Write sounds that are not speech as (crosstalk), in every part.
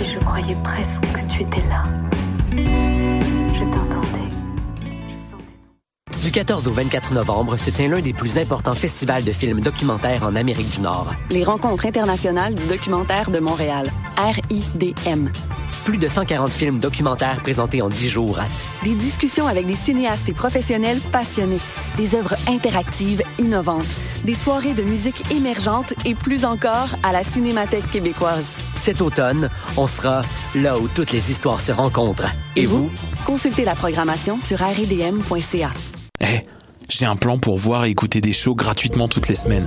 et je croyais presque que tu étais là. Je t'entendais. Du 14 au 24 novembre se tient l'un des plus importants festivals de films documentaires en Amérique du Nord. Les rencontres internationales du documentaire de Montréal, RIDM. Plus de 140 films documentaires présentés en 10 jours. Des discussions avec des cinéastes et professionnels passionnés. Des œuvres interactives innovantes. Des soirées de musique émergente et plus encore à la Cinémathèque québécoise. Cet automne, on sera là où toutes les histoires se rencontrent. Et, vous? Consultez la programmation sur rdm.ca. Eh, j'ai un plan pour voir et écouter des shows gratuitement toutes les semaines.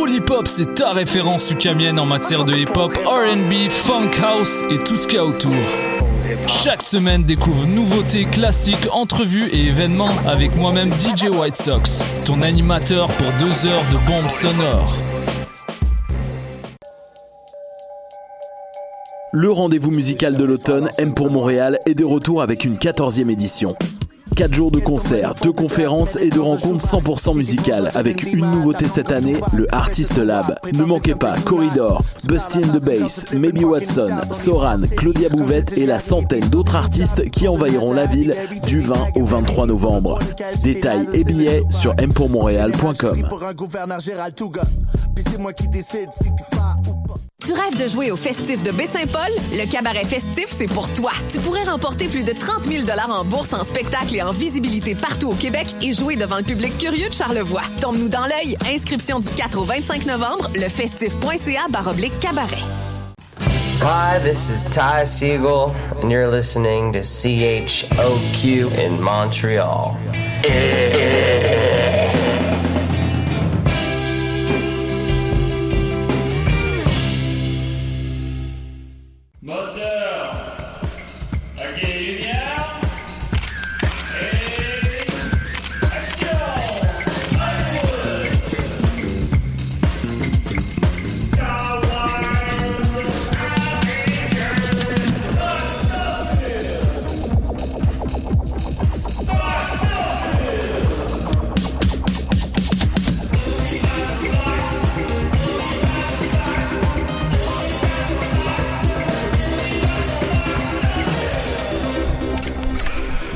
Polypop, c'est ta référence ukamienne en matière de hip-hop, RB, funk house et tout ce qu'il y a autour. Chaque semaine, découvre nouveautés, classiques, entrevues et événements avec moi-même DJ White Sox, ton animateur pour deux heures de bombes sonores. Le rendez-vous musical de l'automne, M pour Montréal, est de retour avec une 14e édition. 4 jours de concerts, de conférences et de rencontres 100% musicales avec une nouveauté cette année, le Artist Lab. Ne manquez pas Corridor, Busty and the Bass, Maybe Watson, Soran, Claudia Bouvette et la centaine d'autres artistes qui envahiront la ville du 20 au 23 novembre. Détails et billets sur mpourmontréal.com. Pour un gouverneur Gérald Touga. Puis c'est moi qui décide si tu fais ou pas. Tu rêves de jouer au festif de Baie-Saint-Paul? Le cabaret festif, c'est pour toi. Tu pourrais remporter plus de 30 000 en bourse, en spectacle et en visibilité partout au Québec et jouer devant le public curieux de Charlevoix. Tombe-nous dans l'œil. Inscription du 4 au 25 novembre, lefestif.ca baroblique cabaret. Hi, this is Ty Siegel, and you're listening to CHOQ in Montreal. (laughs)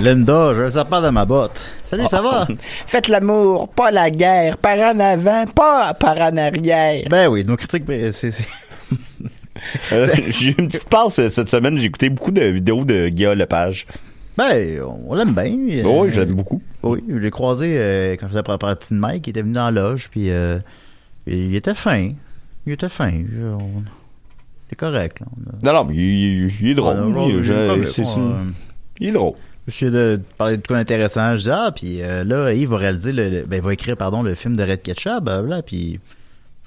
Linda, j'ai un sapin dans ma botte. Salut, ça va? (laughs) Faites l'amour, pas la guerre. Par en avant, pas par en arrière. Ben oui, nos critiques, c'est... (laughs) Euh, j'ai eu une petite passe euh, cette semaine. J'ai écouté beaucoup de vidéos de Guillaume Lepage. Ben, on l'aime bien. Oh oui, je l'aime beaucoup. Oui, je l'ai croisé euh, quand je faisais la partie de Mike, il était venu dans la loge, puis euh, il était fin. Il était fin. Je- on- C'est correct. Là. Non, non, mais il, il est drôle. je- il est drôle. Je suis de parler de quoi d'intéressant. Je dis, ah, puis euh, là, Yves va réaliser, le, le- ben, il va écrire, pardon, le film de Red Ketchup, blablabla, puis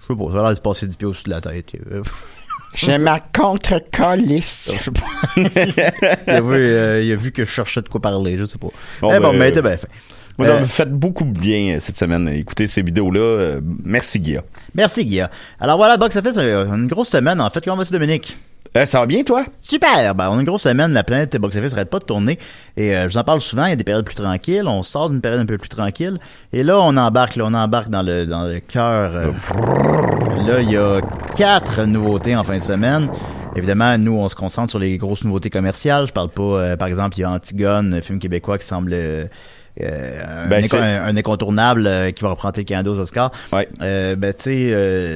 je sais pas, ça a l'air de se passer du pied au-dessus de la tête. Euh, (laughs) Je ma contre-colisse. (laughs) il, a vu, euh, il a vu que je cherchais de quoi parler, je sais pas. Bon, mais bon, ben, mais était bien fait. Vous Euh, avez fait beaucoup de bien euh, cette semaine. Écoutez ces vidéos-là. Euh, merci, Guilla. Merci, Guilla. Alors voilà, Box Office, euh, une grosse semaine, en fait. Comment vas-tu, Dominique? Euh, ça va bien, toi? Super! Ben, on a une grosse semaine, la planète Box Office n'arrête pas de tourner. Et euh, je vous en parle souvent, il y a des périodes plus tranquilles, on sort d'une période un peu plus tranquille. Et là, on embarque, là, on embarque dans le, dans le cœur. euh, là, il y a quatre nouveautés en fin de semaine. Évidemment, nous, on se concentre sur les grosses nouveautés commerciales. Je parle pas, par exemple, il y a Antigone, un film québécois qui semble... euh, un, Ben, un- un incontournable euh, qui va reprendre le cadeau aux Oscars. Euh, ben, tu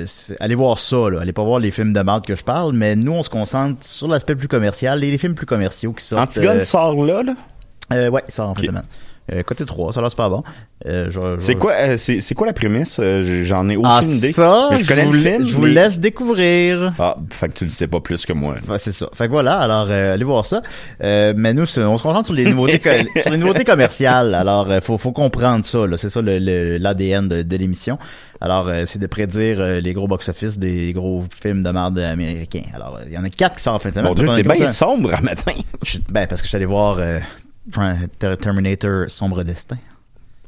sais, allez voir ça, là. Allez pas voir les films de merde que je parle, mais nous, on se concentre sur l'aspect plus commercial, les, les films plus commerciaux qui sortent. Antigone sort là, là? ouais, il sort en fin de semaine. Euh, côté 3, ça a l'air super bon. Euh, je- je- C'est quoi, euh, c'est c'est quoi la prémisse? J'en ai aucune Ah, idée. ça, Mais je connais vous, le film. je vous mais- laisse découvrir. Ah, fait que tu le sais pas plus que moi. C'est ça. Fait que voilà, alors allez voir ça. Mais nous, on se concentre sur les nouveautés, co- (laughs) sur les nouveautés commerciales. Alors, faut, faut comprendre ça. là. C'est ça le- le- l'ADN de, de l'émission. Alors, c'est de prédire les gros box-office des gros films de merde américains. Alors, il y en a quatre qui sortent en fin de semaine. Mon Dieu, t'es bien sombre à matin. Ben, parce que je suis allé voir Terminator Sombre Destin.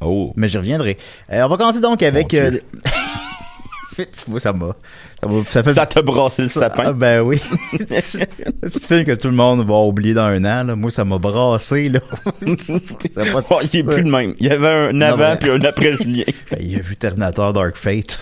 Oh. Mais j'y reviendrai. Euh, on va commencer donc avec... Euh, (laughs) (laughs) Vois, ça m'a... Ça, m'a- ça fait Ça t'a brassé le sapin? ah, ben oui. (laughs) c'est un film que tout le monde va oublier dans un an. Là. Moi, ça m'a brassé. Là. (laughs) Ça a pas de- Oh, il est plus le même. Il y avait un avant mais- puis un après Julien. Ben, il a vu Terminator Dark Fate.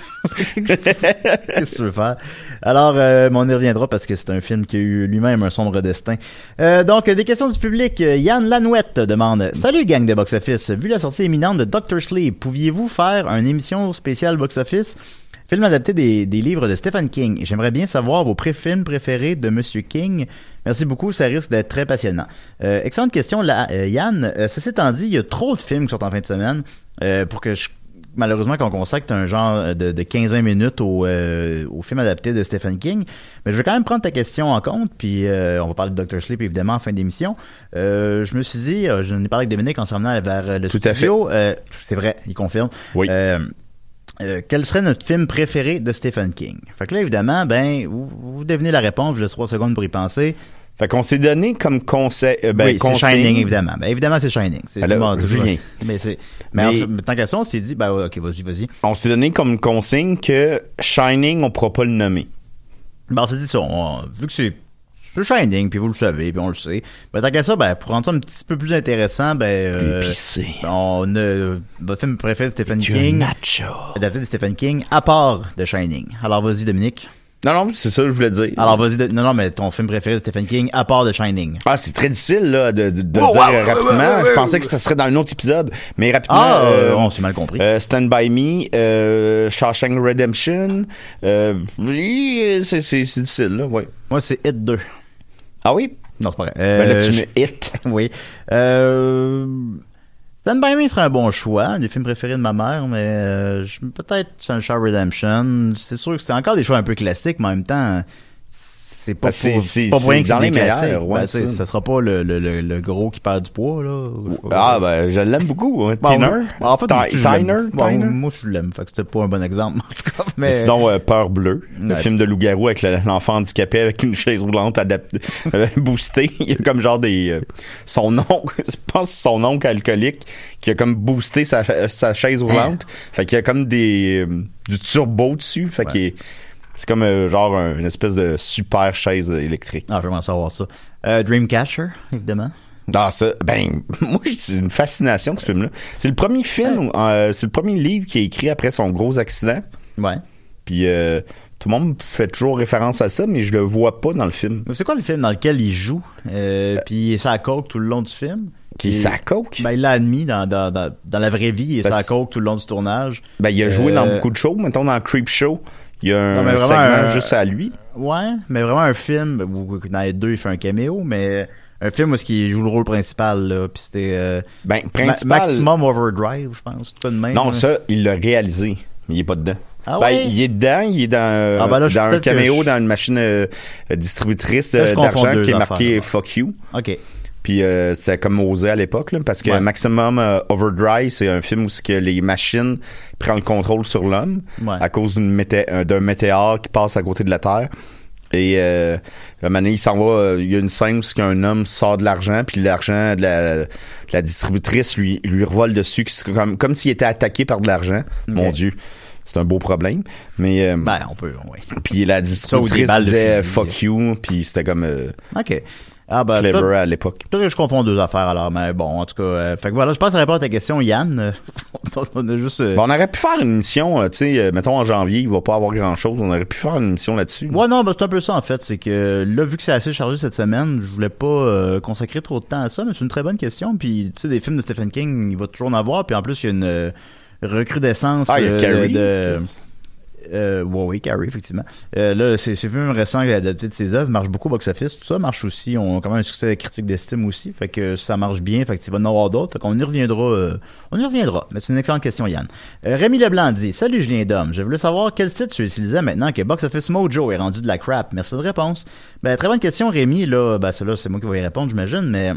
Qu'est-ce que tu veux faire? Alors, euh, on y reviendra parce que c'est un film qui a eu lui-même un sombre destin. Euh, donc, des questions du public. Yann Lanouette demande Salut, gang de box-office. Vu la sortie éminente de Doctor Sleep, pouviez-vous faire une émission spéciale box-office? Film adapté des, des livres de Stephen King. J'aimerais bien savoir vos pré-films préférés de Monsieur King. Merci beaucoup, ça risque d'être très passionnant. Euh, excellente question, là, euh, Yann. Euh, ceci étant dit, il y a trop de films qui sortent en fin de semaine euh, pour que je malheureusement qu'on consacre un genre de, de 15-20 minutes au, euh, au film adapté de Stephen King. Mais je vais quand même prendre ta question en compte, puis euh, on va parler de Dr. Sleep évidemment en fin d'émission. Euh, je me suis dit, euh, je n'ai parlé avec Dominique en s'en venant vers le Tout à studio. Euh, c'est vrai, il confirme. Oui. Euh, quel serait notre film préféré de Stephen King? Fait que là, évidemment, ben, vous, vous devinez la réponse, je laisse trois secondes pour y penser. Fait qu'on s'est donné comme conseil. euh, ben, oui, c'est consigne- Shining, évidemment. Ben, évidemment, c'est Shining. C'est Alors, tout Julien. Mais, c'est, mais, Mais- en- tant qu'à ça, on s'est dit, ben, ok, vas-y, vas-y. On s'est donné comme consigne que Shining, on pourra pas le nommer. Ben, on s'est dit ça. on- vu que c'est c'est Shining, puis vous le savez, puis on le sait. Ben, tant qu'à ça, ben, pour rendre ça un petit peu plus intéressant, ben, euh, on a votre film préféré de Stephen King. nacho. Adapté de Stephen King, à part de Shining. Alors, vas-y, Dominique. Non, non, c'est ça que je voulais dire. Alors, vas-y, de- non, non, mais ton film préféré de Stephen King, à part de Shining. Ah, c'est très difficile là, de, de, de Oh, dire rapidement. je pensais que ça serait dans un autre épisode. Mais rapidement, Ah, euh, on s'est mal compris. euh, Stand By Me, euh, Shawshank Redemption. Euh, oui, c'est, c'est, c'est difficile, là, ouais. Moi, c'est Hit 2. Ah oui? Non, c'est pas vrai. Ben là, Euh, tu je- me hit. (laughs) oui. Euh, Stand By Me serait un bon choix, un des films préférés de ma mère, mais euh, peut-être Sunshine Redemption. C'est sûr que c'est encore des choix un peu classiques, mais en même temps, c'est pas, Ben, pour, rien que dans les meilleurs, ouais, Ben, c'est- ça. ça sera pas le, le, le, le gros qui perd du poids, là. Ah, ben, je l'aime beaucoup. Hein. Tiner? moi- en fait, Ti- moi, je l'aime. Tyner? Bon, Tyner? moi, je l'aime. Fait que c'était pas un bon exemple, (laughs) en tout cas. Mais, Sinon, euh, Peur bleue, le Ouais. film de loup-garou avec le- l'enfant handicapé avec une chaise roulante adaptée, (laughs) euh, boostée. Il y a comme genre des... euh, son oncle, (laughs) je pense son oncle alcoolique qui a comme boosté sa, sa chaise roulante. Fait qu'il y a comme des euh, du turbo dessus. Fait qu'il est- c'est comme euh, genre un- une espèce de super chaise électrique. Ah, j'aimerais savoir ça. Euh, Dreamcatcher, évidemment. Dans ça, ben, (laughs) moi, c'est une fascination, ce film-là. C'est le premier film, euh, c'est le premier livre qui est écrit après son gros accident. Ouais. Puis euh, tout le monde fait toujours référence à ça, mais je le vois pas dans le film. C'est quoi le film dans lequel il joue? Euh, puis il est sa coke tout le long du film. Qui est sa coke? Ben, il l'a admis dans, dans, dans, dans la vraie vie, il est Ben, sa c'est- coke tout le long du tournage. Ben, il a joué dans Euh, beaucoup de shows. Mettons, dans Creep Show, il y a un Non, segment un- juste à lui. Ouais, mais vraiment un film où dans les deux, il fait un caméo, mais un film où il joue le rôle principal, là. Puis c'était. euh, Ben, Ma- principal... Maximum Overdrive, je pense. De même. Non, là. ça, il l'a réalisé. mais Il est pas dedans. Ah ben, ouais? il est dedans, il est dans, Ah, ben là, dans un caméo je- dans une machine euh, distributrice euh, d'argent qui est affaires, marqué là. Fuck You. Ok. Puis euh, c'est comme osé à l'époque, parce que Ouais. Maximum euh, Overdrive, c'est un film où c'est que les machines prennent le contrôle sur l'homme Ouais. à cause mété- euh, d'un météore qui passe à côté de la Terre. Et euh, un moment donné, il s'en va, euh, il y a une scène où c'est qu'un homme sort de l'argent, puis l'argent de la, de la distributrice lui, lui revole dessus, comme, comme s'il était attaqué par de l'argent. Mon Dieu, c'est un beau problème. Mais euh, Ben, on peut, oui. puis la distributrice disait fuck you, puis c'était comme euh, Ok. Ah, ben, clever à l'époque. Peut-être que je confonds deux affaires alors, mais bon, en tout cas, euh, fait que voilà, je pense que ça répond à ta question, Yann. Euh, (laughs) on a juste. euh, Bon, on aurait pu faire une émission, euh, tu sais, mettons en janvier, il va pas avoir grand chose. On aurait pu faire une émission là-dessus. Ouais, non, ben, c'est un peu ça en fait. C'est que là, vu que c'est assez chargé cette semaine, je voulais pas consacrer trop de temps à ça, mais c'est une très bonne question. Puis, tu sais, des films de Stephen King, il va toujours en avoir. Puis en plus, il y a une recrudescence Ah, il y a Carrie. de. Euh, oui, Carrie, effectivement. Euh, là, c'est le film récent qui a adapté de ses œuvres, marche beaucoup au box-office, tout ça marche aussi. On a quand même un succès critique d'estime aussi, fait que ça marche bien, fait que tu vas en avoir d'autres, fait qu'on y reviendra. euh, on y reviendra. Mais c'est une excellente question, Yann. Euh, Rémi Leblanc dit Salut Julien Dom, je voulais savoir quel site tu utilisais maintenant que Box Office Mojo est rendu de la crap. Merci de réponse. Ben, très bonne question, Rémi. Là, ben, c'est moi qui vais y répondre, j'imagine, mais.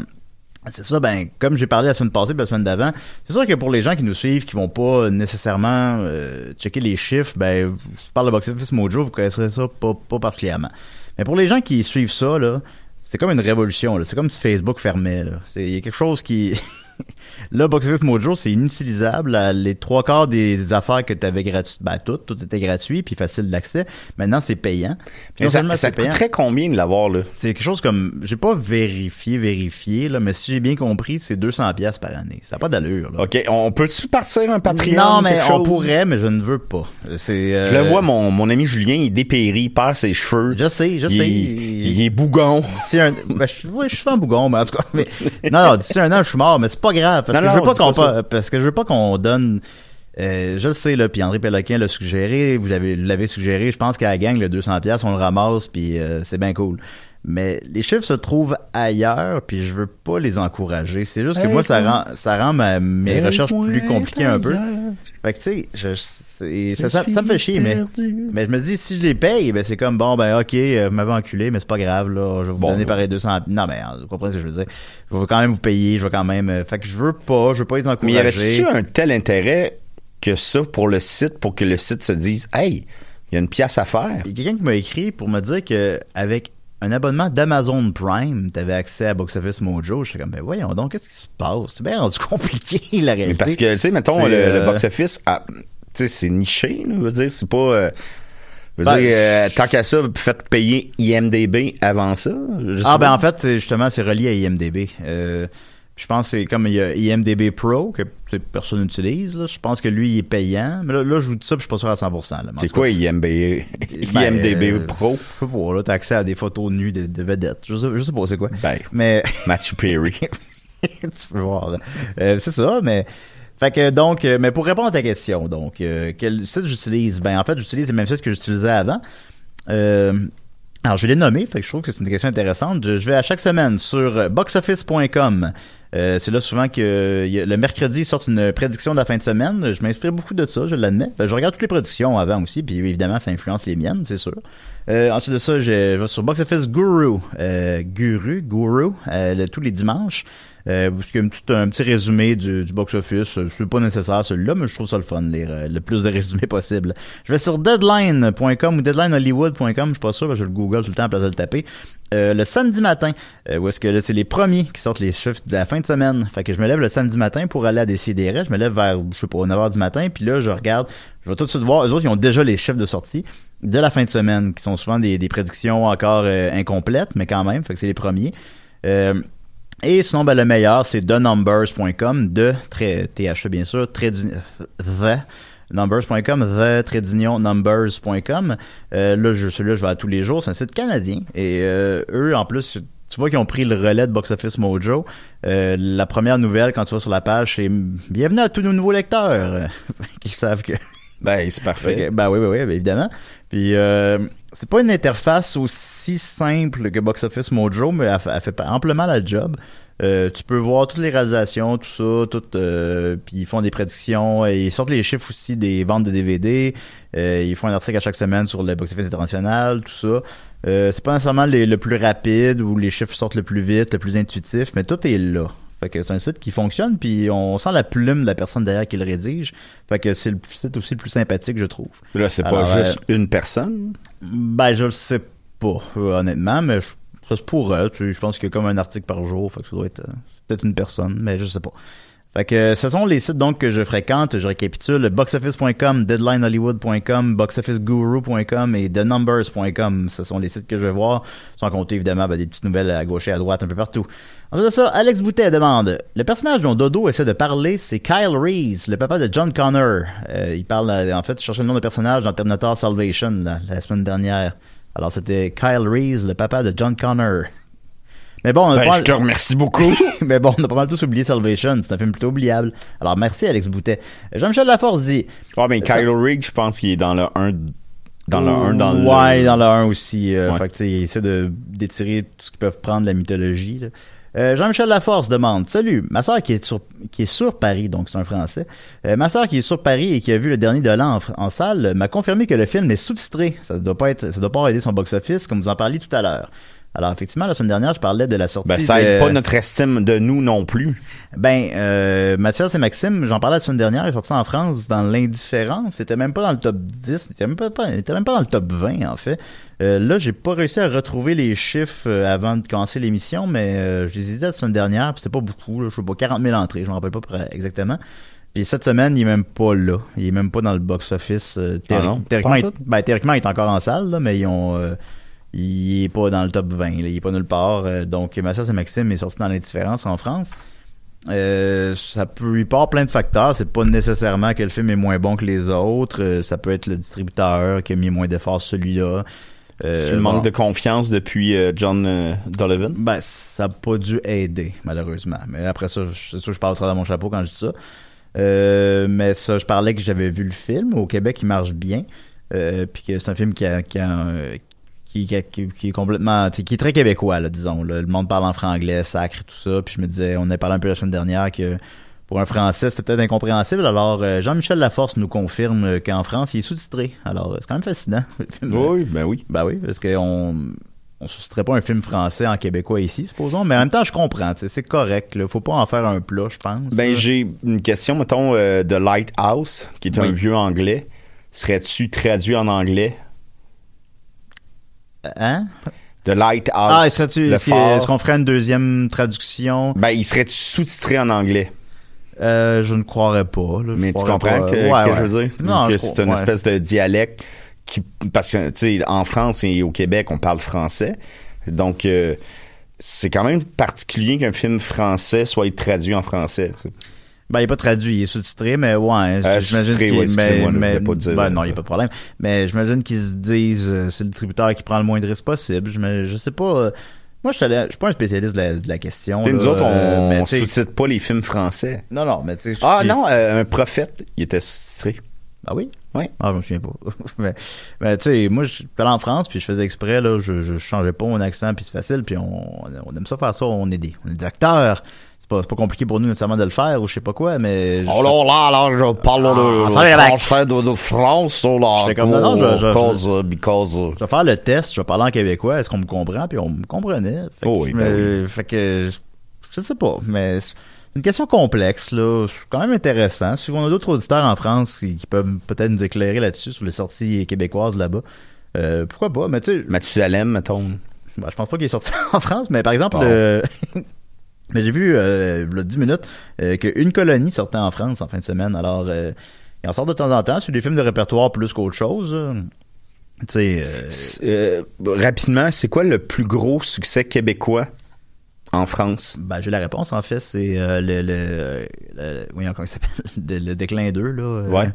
C'est ça, ben, comme j'ai parlé la semaine passée, puis la semaine d'avant, c'est sûr que pour les gens qui nous suivent, qui vont pas nécessairement euh, checker les chiffres, ben, je parle de Box Office Mojo, vous connaisserez ça pas, pas particulièrement. Mais pour les gens qui suivent ça, là, c'est comme une révolution. C'est comme si Facebook fermait, il y a quelque chose qui, (laughs) (laughs) Là, Box Office Mojo, c'est inutilisable. Les trois quarts des affaires que tu avais gratuites, ben tout, tout était gratuit puis facile d'accès. Maintenant, c'est payant. Puis Mais ça, ça te payant, coûterait combien de l'avoir, là? c'est quelque chose comme, j'ai pas vérifié, vérifié, là, mais si j'ai bien compris, c'est 200 pièces par année. Ça n'a pas d'allure, là. OK, on peut-tu partir un Patreon? Non, mais on chose? pourrait, mais je ne veux pas. C'est, euh, Je le vois, mon, mon ami Julien, il dépérit, il perd ses cheveux. Je sais, je il, sais. Il, est bougon. Un, ben, je, ouais, je suis souvent bougon, mais en tout cas, mais, non, non, d'ici un an, je suis mort, mais c'est pas grave, parce Non, que je veux pas qu'on, parce que je veux pas qu'on donne, euh, je le sais, là, puis André Péloquin l'a suggéré, vous l'avez, l'avez suggéré, je pense qu'à la gang, le 200 pièces on le ramasse, puis euh, c'est bien cool. Mais les chiffres se trouvent ailleurs, puis je veux pas les encourager. C'est juste que Hey, moi, ça rend, ça rend ma- mes Hey, recherches plus compliquées un peu. Fait que tu sais, je, ça, ça, ça me fait chier, mais, perdu. mais je me dis, si je les paye, ben c'est comme, bon, ben ok, euh, vous m'avez enculé, mais c'est pas grave, là, je vais vous Bon. donner pareil 200... Non, mais vous comprenez ce que je veux dire. Je vais quand même vous payer, je vais quand même... euh, fait que je veux pas, je veux pas les Mais encourager. y avait-tu un tel intérêt que ça pour le site, pour que le site se dise, hey, il y a une pièce à faire? Il y a quelqu'un qui m'a écrit pour me dire que avec un abonnement d'Amazon Prime, t'avais accès à Box Office Mojo. J'étais comme, ben voyons donc, qu'est-ce qui se passe? C'est bien rendu (laughs) compliqué, la réalité. Mais parce que, tu sais, mettons, le, le euh, box-office, ah, tu sais, c'est niché, là, je veux dire, c'est pas... euh, je veux Ben, dire, euh, tant qu'à ça, faites payer IMDB avant ça. je Ah ben en fait, justement, c'est relié à IMDB. Euh, je pense que c'est comme il y a IMDB Pro que personne n'utilise. Je pense que lui, il est payant. Mais là, là, je vous dis ça, puis je suis pas sûr à 100%. là. Mais en C'est quoi IMDB, ben, (laughs) IMDB euh, Pro? Je sais pas, là, t'as accès à des photos nues de, de vedettes. Je sais, je sais pas c'est quoi. Ben, Mais (laughs) Matthew Perry. (laughs) tu peux voir. là. Euh, c'est ça, mais fait que donc, euh, mais pour répondre à ta question, donc euh, quel site j'utilise? Ben en fait, j'utilise le même site que j'utilisais avant. Euh, alors, je vais les nommer, fait que je trouve que c'est une question intéressante. Je, vais à chaque semaine sur euh, boxoffice.com. Euh, c'est là souvent que a- le mercredi ils sortent une prédiction de la fin de semaine. Je m'inspire beaucoup de ça, je l'admets. Je regarde toutes les prédictions avant aussi, puis évidemment ça influence les miennes, c'est sûr. Euh, ensuite de ça, je, vais sur Box Office Guru, euh, Guru, Guru, euh, tous les dimanches. Euh, parce qu'il y a un petit, résumé du, du box-office. Euh, C'est pas nécessaire celui-là, mais je trouve ça le fun, lire euh, le plus de résumés (laughs) possible. Je vais sur deadline.com ou deadlinehollywood.com, je suis pas sûr, parce que je le google tout le temps à place de le taper. Euh, le samedi matin, euh, où est-ce que là, c'est les premiers qui sortent les chiffres de la fin de semaine. Fait que je me lève le samedi matin pour aller à décider. Je me lève vers, je sais pas, 9h du matin, puis là, je regarde, je vais tout de suite voir, eux autres, ils ont déjà les chiffres de sortie de la fin de semaine, qui sont souvent des, des prédictions encore euh, incomplètes, mais quand même, fait que c'est les premiers. Euh, et sinon, ben, le meilleur, c'est thenumbers.com, de, THE bien sûr, très the, numbers.com, the, trait d'union, numbers.com. Euh, là, je, celui-là, je vais à tous les jours. C'est un site canadien. Et euh, eux, en plus, tu vois qu'ils ont pris le relais de Box Office Mojo. Euh, la première nouvelle, quand tu vas sur la page, c'est « Bienvenue à tous nos nouveaux lecteurs! » (laughs) Qu'ils savent que... Ben, c'est parfait. Ben oui, oui, oui, ben évidemment. Puis euh, c'est pas une interface aussi simple que Box Office Mojo, mais elle, fait- elle fait amplement la job. Euh, tu peux voir toutes les réalisations, tout ça, tout, euh, puis ils font des prédictions, et ils sortent les chiffres aussi des ventes de DVD, euh, ils font un article à chaque semaine sur le box-office international, tout ça. Euh, c'est pas nécessairement les- le plus rapide ou les chiffres sortent le plus vite, le plus intuitif, mais tout est là. Fait que c'est un site qui fonctionne, puis on sent la plume de la personne derrière qui le rédige. Fait que c'est le site aussi le plus sympathique, je trouve. Là, c'est pas Alors, juste euh, une personne? ben, je le sais pas, euh, honnêtement, mais je- ça se pourrait. Tu sais, je pense qu'il y a comme un article par jour, fait que ça doit être euh, peut-être une personne, mais je sais pas. Fait que ce sont les sites donc que je fréquente. Je récapitule boxoffice.com, deadlinehollywood.com, boxofficeguru.com et thenumbers.com. Ce sont les sites que je vais voir, sans compter évidemment ben, des petites nouvelles à gauche et à droite un peu partout. Ensuite de ça, Alex Boutet demande Le personnage dont Dodo essaie de parler, c'est Kyle Reese, le papa de John Connor. Euh, il parle, euh, en fait, je le nom de personnage dans Terminator Salvation la, la semaine dernière. Alors c'était Kyle Reese, le papa de John Connor. Mais bon, on a Ben, pas je mal- te remercie beaucoup. (laughs) Mais bon, on a pas mal tous oublié Salvation. C'est un film plutôt oubliable. Alors, merci, Alex Boutet. Jean-Michel Laforce dit... Ah, mais Ça- Kylo Rig, je pense qu'il est dans le 1. Dans le 1, dans le. Ouais, dans le 1 aussi. euh, Ouais. Fait que, ils essaient de, d'étirer tout ce qu'ils peuvent prendre de la mythologie. là. Euh, Jean-Michel Laforce demande Salut, ma soeur qui est sur qui est sur Paris, donc c'est un Français. Euh, ma soeur qui est sur Paris et qui a vu le dernier Dolan en, en salle m'a confirmé que le film est sous-titré. Ça doit pas être, ça doit pas aider son box-office, comme vous en parliez tout à l'heure. Alors effectivement, la semaine dernière, je parlais de la sortie. Ben, ça de- aide pas notre estime de nous non plus. Ben, euh, Mathias et Maxime, j'en parlais la semaine dernière, il est sorti en France dans l'indifférence. C'était même pas dans le top 10, il était même pas, était même pas dans le top 20, en fait. Euh, là, j'ai pas réussi à retrouver les chiffres euh, avant de commencer l'émission, mais euh, je les ai dit la semaine dernière, c'était pas beaucoup, là, je sais pas, 40 000 entrées, je me rappelle pas pr- exactement. Puis cette semaine, il est même pas là. Il est même pas dans le box-office. euh, Ah il, ben, théoriquement, il est encore en salle, là, mais ils ont... euh, il est pas dans le top 20, là, il est pas nulle part. euh, donc, Mathias et Maxime est sorti dans l'indifférence en France. Euh, ça peut y part plein de facteurs. C'est pas nécessairement que le film est moins bon que les autres. Euh, ça peut être le distributeur qui a mis moins d'efforts sur celui-là. Euh, C'est le manque bon. de confiance depuis John Donovan? Ben, ça n'a pas dû aider, malheureusement. Mais après ça, je- c'est sûr que je parle au travers de mon chapeau quand je dis ça. Mais ça, je parlais que j'avais vu le film. Au Québec, il marche bien. Euh, puis que c'est un film qui, a, qui, a un- qui, qui, qui- qui est complètement... qui est très québécois, là, disons. là. Le monde parle en franglais, sacre, tout ça. Puis je me disais, on a parlé un peu la semaine dernière que pour un Français, c'était peut-être incompréhensible. Alors, euh, Jean-Michel Laforce nous confirme euh, qu'en France, il est sous-titré. Alors, euh, c'est quand même fascinant. (laughs) Oui, ben oui. Ben oui, parce qu'on on sous-titrerait pas un film français en québécois ici, supposons, mais en même temps, je comprends, c'est correct, là. Faut pas en faire un plat, je pense. Ben, j'ai une question, mettons, euh, de Lighthouse, qui est un vieux anglais. Serais-tu traduit en anglais? Hein? De Lighthouse. Ah, est-ce qu'on ferait une deuxième traduction? Ben, il serait sous-titré en anglais. Euh, je ne croirais pas, là. Mais tu comprends pas. que, Ouais, que ouais. je veux dire? Non, que c'est crois- une ouais. espèce de dialecte qui, parce que, tu sais, en France et au Québec, on parle français. Donc, euh, c'est quand même particulier qu'un film français soit traduit en français. Ben, il n'est pas traduit, il est sous-titré, mais ouais, Euh, j'imagine qu'il ouais, mais, mais- pas dire, ben non, il n'y a pas de problème. Mais j'imagine qu'ils se disent, euh, c'est le distributeur qui prend le moins de risques possible. Je, je sais pas, euh, moi, je je suis pas un spécialiste de la, de la question. Là, nous autres, on, euh, sais- sous-titre pas les films français. Non, non, mais tu sais. Ah non, euh, un prophète, il était sous-titré. Ah oui? Oui. Ah, je me souviens pas. (laughs) mais, mais tu sais, moi, je suis allé en France, puis je faisais exprès, là, je, je changeais pas mon accent, puis c'est facile, puis on, on aime ça faire ça, on est des, on est des acteurs. C'est pas, pas compliqué pour nous nécessairement de le faire, ou je sais pas quoi, mais... je- Alors là, alors je parle Ah, le, le français de, de France, là, J'étais comme, non, non, je- je- cause, because, Je vais faire le test, je vais parler en québécois, est-ce qu'on me comprend? Puis on me comprenait. Fait Oh oui, ben me- fait que je sais pas, mais c'est une question complexe, là. C'est quand même intéressant. Si on a d'autres auditeurs en France qui, qui peuvent peut-être nous éclairer là-dessus, sur les sorties québécoises là-bas, euh, pourquoi pas? Mais tu sais, Mathusalem, mettons. ben, je pense pas qu'il est sorti (laughs) en France, mais par exemple, euh, (laughs) mais j'ai vu, euh, il y a 10 minutes, euh, qu'une colonie sortait en France en fin de semaine. Alors, euh, il en sort de temps en temps sur des films de répertoire plus qu'autre chose. là. Tu sais, euh, rapidement, c'est quoi le plus gros succès québécois en France? Ben, j'ai la réponse, en fait. C'est euh, le, le, le- Voyons, comment il s'appelle? (laughs) Le, le déclin 2, là. euh, Ouais.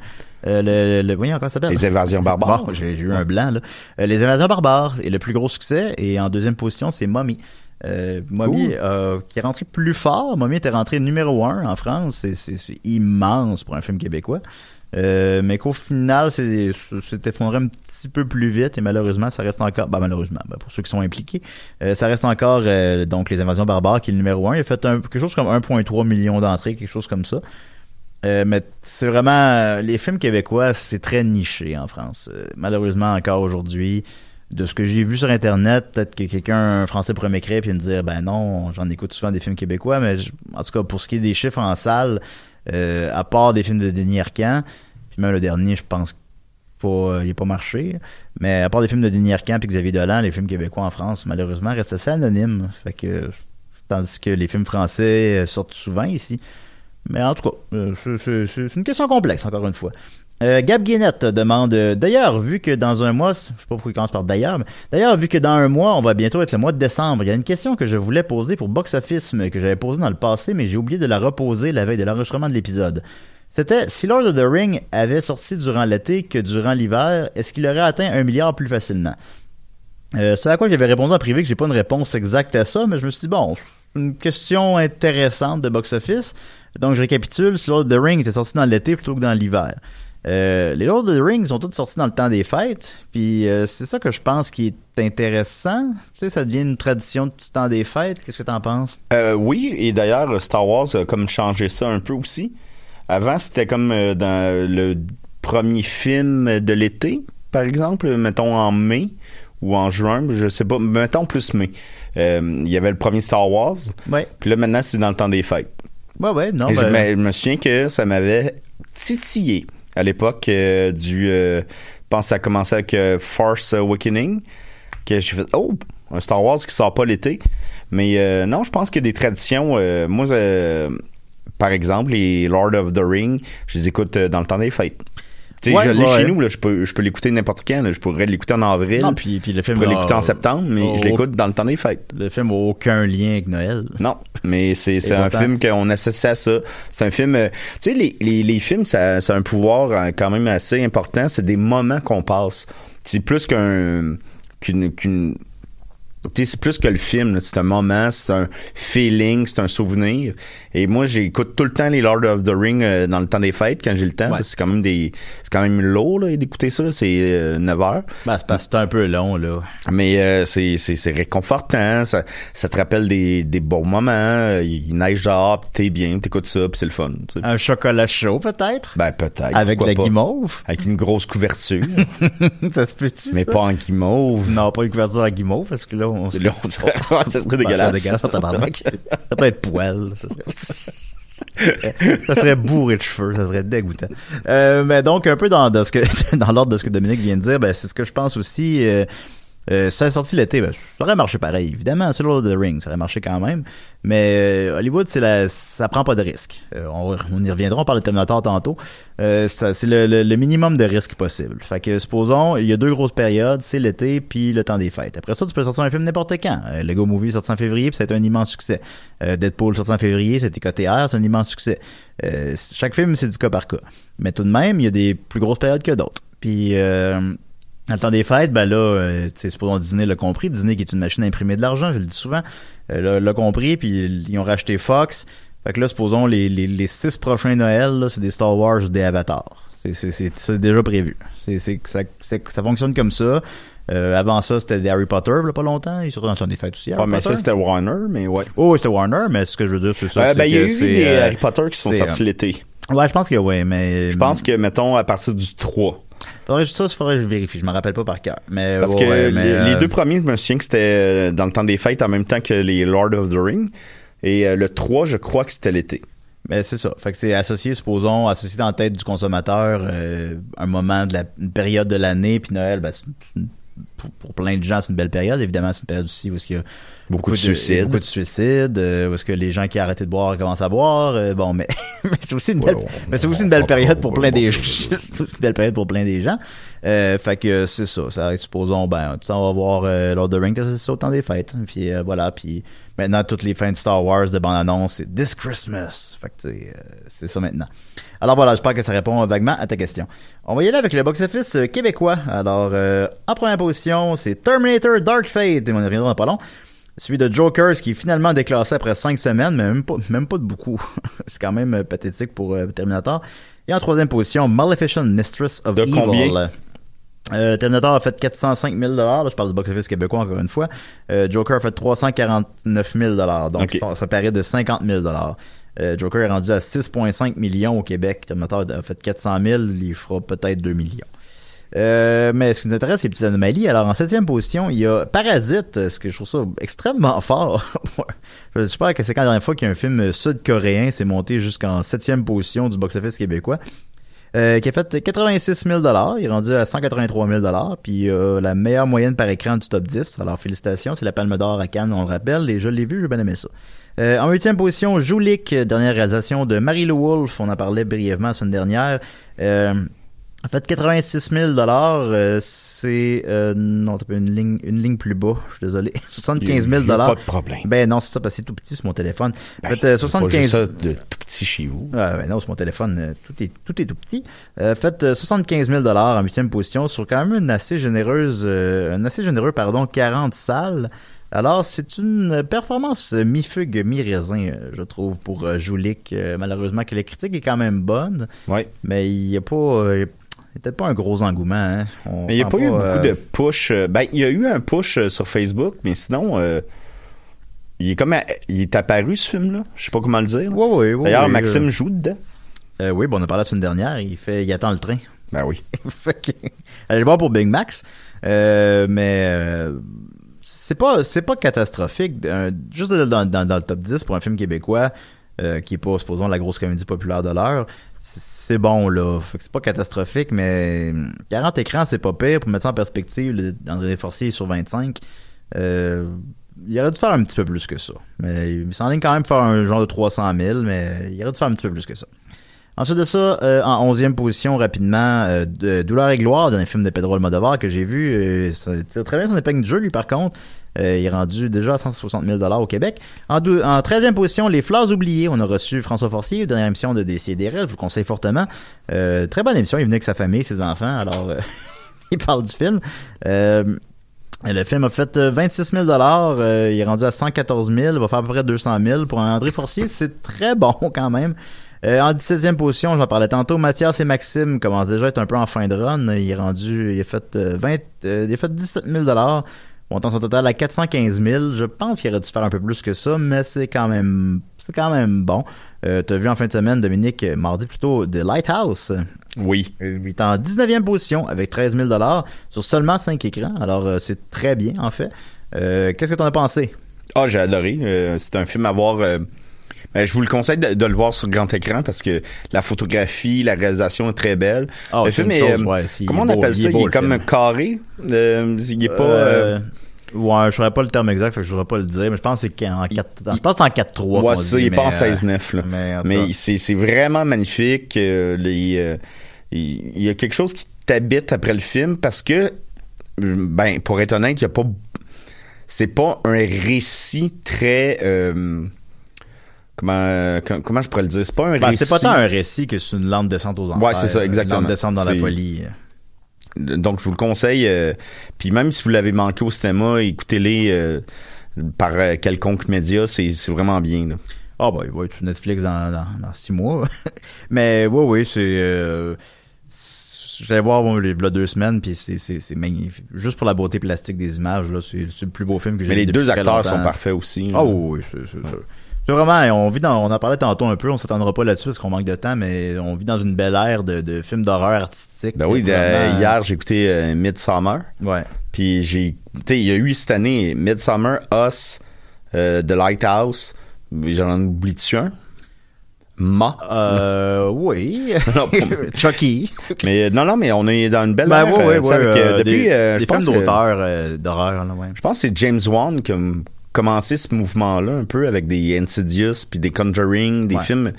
euh, le, le, voyons, comment ça s'appelle? Les évasions barbares. Bon, j'ai eu un blanc, là. Les invasions barbares est le plus gros succès. Et en deuxième position, c'est Mommy. Euh, Mommy, Cool. euh, qui est rentré plus fort. Mommy était rentré numéro un en France. C'est- immense pour un film québécois. Euh, mais qu'au final, c'est effondré un petit peu plus vite et malheureusement, ça reste encore, bah malheureusement, ben, pour ceux qui sont impliqués, euh, ça reste encore donc donc les invasions barbares qui est le numéro un. Il a fait un, quelque chose comme 1,3 million d'entrées, quelque chose comme ça. Mais c'est vraiment les films québécois, c'est très niché en France. Malheureusement encore aujourd'hui, de ce que j'ai vu sur internet, peut-être que quelqu'un un français pourrait m'écrire puis me dire ben non, j'en écoute souvent des films québécois, mais en tout cas pour ce qui est des chiffres en salle, euh, à part des films de Denis Arcand, puis même le dernier, je pense pas, euh, il a pas marché. Mais à part des films de Denis Arcand puis Xavier Dolan, les films québécois en France, malheureusement, restent assez anonymes. Fait tandis que les films français euh, sortent souvent ici. Mais en tout cas, c'est une question complexe, encore une fois. Euh, Gab Guénette demande euh, d'ailleurs, vu que dans un mois, je sais pas pourquoi il commence par d'ailleurs, mais d'ailleurs, vu que dans un mois, on va bientôt être le mois de décembre, il y a une question que je voulais poser pour Box Office, que j'avais posée dans le passé, mais j'ai oublié de la reposer la veille de l'enregistrement de l'épisode. C'était si Lord of the Ring avait sorti durant l'été que durant l'hiver, est-ce qu'il aurait atteint un milliard plus facilement? Euh, c'est à quoi j'avais répondu en privé que j'ai pas une réponse exacte à ça, mais je me suis dit, bon, une question intéressante de box-office. Donc, je récapitule. Si Lord of the Ring était sorti dans l'été plutôt que dans l'hiver. Euh, les Lord of the Rings sont tous sortis dans le temps des fêtes, puis euh, c'est ça que je pense qui est intéressant. Tu sais, ça devient une tradition du temps des fêtes. Qu'est-ce que t'en penses? Euh, oui, et d'ailleurs, Star Wars a comme changé ça un peu aussi. Avant, c'était comme dans le premier film de l'été, par exemple, mettons en mai ou en juin, je sais pas, mettons plus mai. Il y avait le premier Star Wars. Ouais. Puis là, maintenant, c'est dans le temps des fêtes. Ouais, ouais, non. Et je, ben- me, je me souviens que ça m'avait titillé à l'époque euh, du. euh, je pense que ça a commencé avec euh, Force Awakening. Que j'ai fait Oh, un Star Wars qui sort pas l'été. Mais euh, non, je pense qu'il y a des traditions. moi, par exemple, les Lord of the Ring, je les écoute dans le temps des fêtes. Tu sais, Ouais, je l'ai ouais, chez nous, là, je peux, je peux l'écouter n'importe quand. là. Je pourrais l'écouter en avril. Non, puis, puis le je film. pourrais a- l'écouter en septembre, mais je l'écoute dans le temps des fêtes. Le film n'a aucun lien avec Noël. Non, mais c'est c'est un film qu'on associe à ça. C'est un film... euh, tu sais, les, les, les films, ça, ça a un pouvoir euh, quand même assez important. C'est des moments qu'on passe. C'est plus qu'un... qu'une... qu'une c'est plus que le film, c'est un moment, c'est un feeling, c'est un souvenir. Et moi, j'écoute tout le temps les Lord of the Ring euh, dans le temps des fêtes quand j'ai le temps. parce que C'est quand même des, c'est quand même lourd d'écouter ça. C'est euh, 9 heures. Ben, c'est parce que c'est un peu long, là. Mais euh, c'est, c'est, réconfortant, ça, ça te rappelle des, des bons moments, euh, il neige dehors, pis t'es bien, t'écoutes ça, puis c'est le fun. Un chocolat chaud, peut-être? Ben peut-être. Avec la guimauve? Avec une grosse couverture, (laughs) ça se peut-tu, mais ça? pas en guimauve. Non, pas une couverture à guimauve, parce que là, on... Là, (laughs) on ça serait dégueulasse. Ça serait dégueulasse, tabarnak. Ça peut être poil. Ça serait... (laughs) ça serait bourré de cheveux, ça serait dégoûtant. Euh, mais donc, un peu dans, dans ce que, (laughs) dans l'ordre de ce que Dominique vient de dire, ben, c'est ce que je pense aussi. Euh, euh, ça a sorti l'été, ben, ça aurait marché pareil. Évidemment, c'est Lord of the Ring, ça aurait marché quand même. Mais euh, Hollywood, c'est la, ça prend pas de risque. Euh, on, y reviendra, on parle de Terminator tantôt. Euh, c'est le, minimum de risque possible. Fait que supposons, il y a deux grosses périodes, c'est l'été puis le temps des fêtes. Après ça, tu peux sortir un film n'importe quand. Lego Movie sorti en février, puis ça un immense succès. Deadpool sorti en février, c'était côté c'est un immense succès. Chaque film, c'est du cas par cas. Mais tout de même, il y a des plus grosses périodes que d'autres. Puis dans le temps des fêtes, ben là, euh, sais, supposons Disney l'a compris. Disney qui est une machine à imprimer de l'argent, je le dis souvent, euh, l'a- compris, puis ils ont racheté Fox. Fait que là, supposons les, les, les six prochains Noëls, là, c'est des Star Wars ou des Avatars. C'est, c'est, c'est, c'est déjà prévu. C'est, c'est, ça, c'est- ça fonctionne comme ça. Euh, avant ça, c'était des Harry Potter, là, pas longtemps. Ils sont dans le temps des fêtes aussi. Ouais, Harry mais ça, c'était Warner, mais ouais. Oh, oui, c'était Warner, mais ce que je veux dire, c'est ça. Euh, c'est ben, il y a eu c'est, des euh, Harry Potter qui sont c'est, sortis l'été. Ouais, je pense que oui, mais. Je pense que, mettons, à partir du 3. Faudrait, ça, faudrait que je vérifie. Je me rappelle pas par cœur. Mais, Parce ouais, que ouais, mais, les, les euh, deux premiers, je me souviens que c'était euh, dans le temps des fêtes en même temps que les Lord of the Ring. Et euh, le 3, je crois que c'était l'été. Ben, c'est ça. Fait que c'est associé, supposons, associé dans la tête du consommateur euh, un moment de la une période de l'année, puis Noël, ben, c'est une- pour, pour plein de gens, c'est une belle période. Évidemment, c'est une période aussi où il y a Beaucoup de suicides. Beaucoup de suicides, euh, où est-ce que les gens qui ont arrêté de boire commencent à boire. euh, bon, mais, (laughs) mais c'est aussi une belle, Ouais, mais c'est aussi une belle période pour plein des (laughs) c'est aussi une belle période pour plein des gens. Euh, fait que c'est ça. Ça supposons, ben, tu on va voir euh, Lord of the Rings, c'est ça au temps des fêtes. Puis euh, voilà, puis maintenant toutes les fins de Star Wars de bande-annonce, c'est This Christmas. Fait que c'est ça maintenant. Alors voilà, j'espère que ça répond vaguement à ta question. On va y aller avec le box-office euh, québécois. Alors, euh, en première position, c'est Terminator Dark Fate, et on y reviendra dans pas long. Suivi de Jokers, qui est finalement déclassé après cinq semaines, mais même pas, même pas de beaucoup. (laughs) c'est quand même euh, pathétique pour euh, Terminator. Et en troisième position, Maleficent Mistress of De Evil. combien? Euh, Terminator a fait 405 000 là, je parle du box-office québécois encore une fois. Euh, Joker a fait 349 000 donc ça, ça paraît de 50 000 euh, Joker est rendu à 6,5 millions au Québec. Terminator a fait 400 000, il fera peut-être 2 millions. Euh, mais ce qui nous intéresse, c'est les petites anomalies. Alors, en septième position, il y a Parasite, ce que je trouve ça extrêmement (laughs) fort. je que c'est quand la dernière fois qu'un film sud-coréen s'est monté jusqu'en septième position du box-office québécois. Euh, qui a fait 86 000 Il est rendu à 183 000 Puis euh, la meilleure moyenne par écran du top 10. Alors, félicitations. C'est la Palme d'Or à Cannes, on le rappelle. Et je l'ai vu, j'ai bien aimé ça. Euh, en huitième position, Joulik, dernière réalisation de Marie-Lou Wolfe. On en parlait brièvement la semaine dernière. Euh, En fait, 86 000 dollars, c'est euh, non, t'as pas une ligne, une ligne plus bas. Je suis désolé. (laughs) 75 000 Il y a dollars. pas de problème. Ben non, c'est ça parce que c'est tout petit sur mon téléphone. En Ben, fait, euh, c'est pas 75 juste ça de tout petit chez vous. ah, ben non, sur mon téléphone, euh, tout est tout est tout petit. Euh, faites euh, 75 000 dollars en huitième position sur quand même une assez généreuse, euh, un assez généreux pardon, 40 salles. Alors c'est une performance mi-fugue, mi-raisin, euh, je trouve, pour euh, Joulik. Euh, malheureusement que la critique est quand même bonne, Ouais. mais il n'y a pas, il y a peut-être pas un gros engouement. Hein. On Mais il n'y a pas, eu beaucoup de push. Ben, il y a eu un push sur Facebook, mais sinon, euh, il est comme, à- il est apparu ce film-là. Je sais pas comment le dire. Ouais, ouais, ouais, D'ailleurs, Maxime euh, joue dedans. oui, bon, on a parlé la semaine dernière. Il fait, il attend le train. Ben oui. (laughs) Fait que, allez le voir pour Big Max. Mais c'est pas c'est pas catastrophique. Euh, juste dans, dans, le top 10 pour un film québécois euh, qui est pas supposons la grosse comédie populaire de l'heure. C'est bon là. Fait c'est pas catastrophique, mais 40 écrans, c'est pas pire. Pour mettre ça en perspective, André Forcier est sur 25. Euh, il aurait dû faire un petit peu plus que ça. Mais il s'enligne quand même faire un genre de 300 000, mais il aurait dû faire un petit peu plus que ça. Ensuite de ça, euh, en onzième position, rapidement, euh, de Douleur et gloire, d'un film de Pedro Almodovar que j'ai vu. Euh, très bien son épingle du jeu, lui, par contre. Euh, il est rendu déjà à 160 000 au Québec. En, dou- en 13e position, Les Fleurs oubliées. On a reçu François Forcier, dernière émission de Décideret. Je vous le conseille fortement. Euh, très bonne émission. Il venu avec sa famille, ses enfants. Alors, euh, (laughs) il parle du film. Le film a fait euh, 26 000 euh, Il est rendu à 114 000 Il va faire à peu près 200 000 Pour André Forcier, c'est très bon (laughs) quand même. En 17e position, j'en parlais tantôt, Mathias et Maxime commencent déjà à être un peu en fin de run. Il est rendu, il a fait euh, 20, euh, il a fait 17 000 montant son total à 415 000. Je pense qu'il aurait dû faire un peu plus que ça, mais c'est quand même, c'est quand même bon. Euh, T'as vu en fin de semaine, Dominique, euh, mardi plutôt, The Lighthouse. Oui. Il est en 19e position avec 13 000 sur seulement 5 écrans. Alors, euh, c'est très bien, en fait. Euh, Qu'est-ce que t'en as pensé? Ah, j'ai adoré. Euh, c'est un film à voir. euh, ben, je vous le conseille de, de le voir sur grand écran parce que la photographie, la réalisation est très belle. Ah, le film est, chose, euh, ouais, c'est- comment on beau, appelle il est ça? Il est comme film. carré. Euh, il est pas. Euh, euh, Ouais, je saurais pas le terme exact, fait que je saurais pas le dire, mais je pense que c'est en 4, je pense que en 4-3. Ouais, qu'on c'est ça, dit, il est pas en mais, euh, 16-9. là. Mais, en tout Mais cas, c'est c'est vraiment magnifique. euh, les, euh, il il y a quelque chose qui t'habite après le film parce que, ben, pour être honnête, il y a pas. C'est pas un récit très. euh, comment, com- comment je pourrais le dire? C'est pas un ben, récit. c'est pas tant un récit que c'est une lente descente aux enfers. Ouais, c'est ça, exactement. Une lente descente dans la folie. Donc, je vous le conseille. euh, puis même si vous l'avez manqué au cinéma, écoutez-les euh, par euh, quelconque média. C'est vraiment bien. là. Ah, bah, il va être sur Netflix dans, dans, dans six mois. (laughs) mais, oui, oui, c'est, euh, j'allais voir, bon, il y a deux semaines, puis c'est, magnifique. Juste pour la beauté plastique des images, là, c'est, le plus beau film que j'ai Mais vu les depuis deux acteurs longtemps. sont parfaits aussi. Ah oui, oui, c'est, c'est, c'est- vraiment, on vit dans, on en parlait tantôt un peu, on s'attendra pas là-dessus parce qu'on manque de temps, mais on vit dans une belle ère de, de films d'horreur artistique. Ben oui, Vraiment, hier j'ai écouté euh, Midsummer. Ouais. Puis j'ai, tu sais, il y a eu cette année Midsummer, Us, euh, The Lighthouse. J'en oublie-tu un? Ma. Euh, oui. (laughs) (laughs) Chucky. mais euh, non, non, mais on est dans une belle Ben ère, oui, oui, tu oui. sais, avec, euh, depuis, des, des films d'auteur d'horreur, ouais. Je pense que c'est James Wan qui commencé ce mouvement-là un peu avec des Insidious puis des Conjuring, des Ouais. films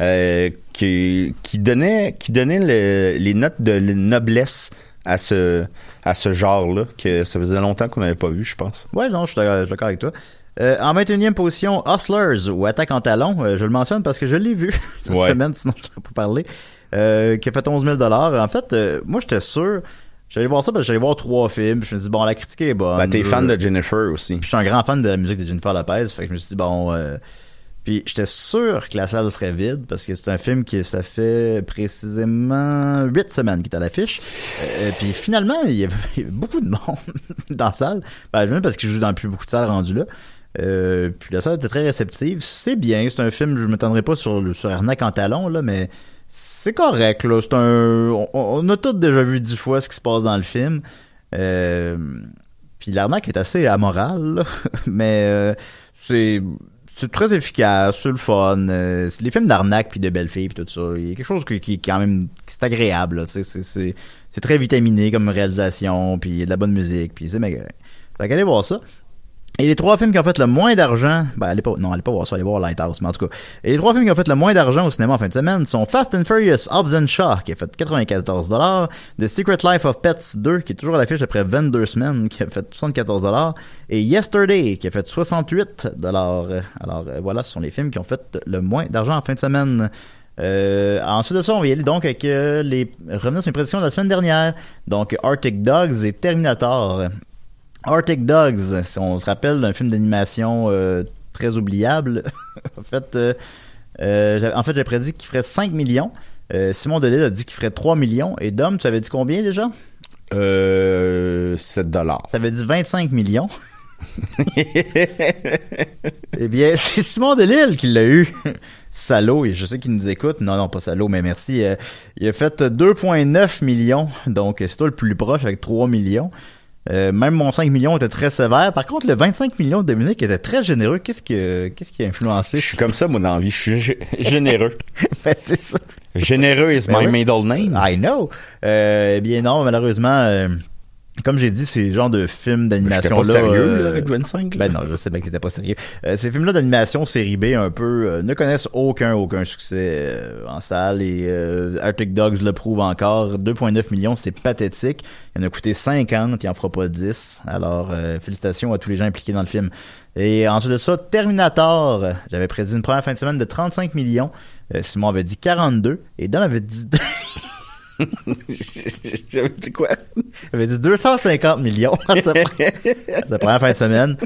euh, qui qui donnaient qui donnaient le- les notes de noblesse à ce à ce genre-là que ça faisait longtemps qu'on n'avait pas vu, je pense. Ouais, non, je suis d'accord avec toi. Euh, en 21e position, Hustlers ou Attaque en talon. Euh, je le mentionne parce que je l'ai vu (laughs) cette Ouais. semaine, sinon je ne pas parler. Euh, qui a fait 11 000 En fait, moi, j'étais sûr. J'allais voir ça parce que j'allais voir trois films. puis Je me suis dit, bon, la critique est bonne. Ben, t'es fan de Jennifer aussi. Puis je suis un grand fan de la musique de Jennifer Lopez. Fait que je me suis dit, bon... euh, puis j'étais sûr que la salle serait vide parce que c'est un film qui ça fait précisément huit semaines qu'il est à l'affiche. Euh, puis finalement, il y, avait, il y avait beaucoup de monde (laughs) dans la salle. Ben, même parce qu'il joue dans plus beaucoup de salles rendues là. Euh, puis la salle était très réceptive. C'est bien, c'est un film, je ne m'étendrai pas sur, le- sur Arnaque en talon, là, mais c'est correct. Là. C'est un, on, a tous déjà vu dix fois ce qui se passe dans le film. Euh, puis l'arnaque est assez amorale, là. (laughs) mais euh, c'est c'est très efficace, c'est le fun. Euh, les films d'arnaque puis de belles filles puis tout ça, il y a quelque chose qui, qui quand même c'est agréable. C'est c'est c'est très vitaminé comme réalisation, puis il y a de la bonne musique, puis c'est méga. Fait qu'allez voir ça. Et les trois films qui ont fait le moins d'argent, ben allez pas, non, allez pas voir ça, allez voir Lighthouse, mais en tout cas. Et les trois films qui ont fait le moins d'argent au cinéma en fin de semaine sont Fast and Furious, Hobbs and Shaw, qui a fait 94 dollars, The Secret Life of Pets 2, qui est toujours à l'affiche après 22 semaines, qui a fait 74 dollars, et Yesterday, qui a fait 68 dollars. Alors euh, voilà, ce sont les films qui ont fait le moins d'argent en fin de semaine. Euh, ensuite de ça, on va y aller donc avec euh, les revenir sur mes prédictions de la semaine dernière. Donc Arctic Dogs et Terminator. Arctic Dogs, si on se rappelle d'un film d'animation euh, très oubliable. (laughs) en fait, euh, euh, j'avais- en fait, j'ai prédit qu'il ferait 5 millions. Simon Delille a dit qu'il ferait 3 millions. Et Dom, tu avais dit combien déjà? Euh, 7 dollars. Tu avais dit 25 millions. (laughs) eh bien, (laughs) c'est Simon Delille qui l'a eu. Salaud, et je sais qu'il nous écoute. Non, non, pas salaud, mais merci. Il a fait 2,9 millions. Donc, c'est toi le plus proche avec 3 millions. Euh, même mon 5 millions était très sévère. Par contre, le 25 millions de Dominique était très généreux. Qu'est-ce que, qu'est-ce qui a influencé? Je suis comme ça, moi, dans la vie. Je suis gé- (laughs) généreux. (laughs) Ben, c'est ça. Généreux is Ben my oui. middle name. I know. Euh, eh bien non, malheureusement, euh, comme j'ai dit, ces genres de films d'animation là, sérieux, euh, là, avec 25. là. Ben non, je sais bien que t'étais pas sérieux. Euh, ces films-là d'animation série B un peu euh, ne connaissent aucun aucun succès euh, en salle et euh, Arctic Dogs le prouve encore. 2.9 millions, c'est pathétique. Il en a coûté 50, il en fera pas 10. Alors euh, félicitations à tous les gens impliqués dans le film. Et ensuite de ça, Terminator, euh, j'avais prédit une première fin de semaine de 35 millions. Euh, Simon avait dit 42 et Dom avait dit (laughs) (laughs) J'avais dit quoi? avait dit 250 millions à sa, (laughs) sa première fin de semaine.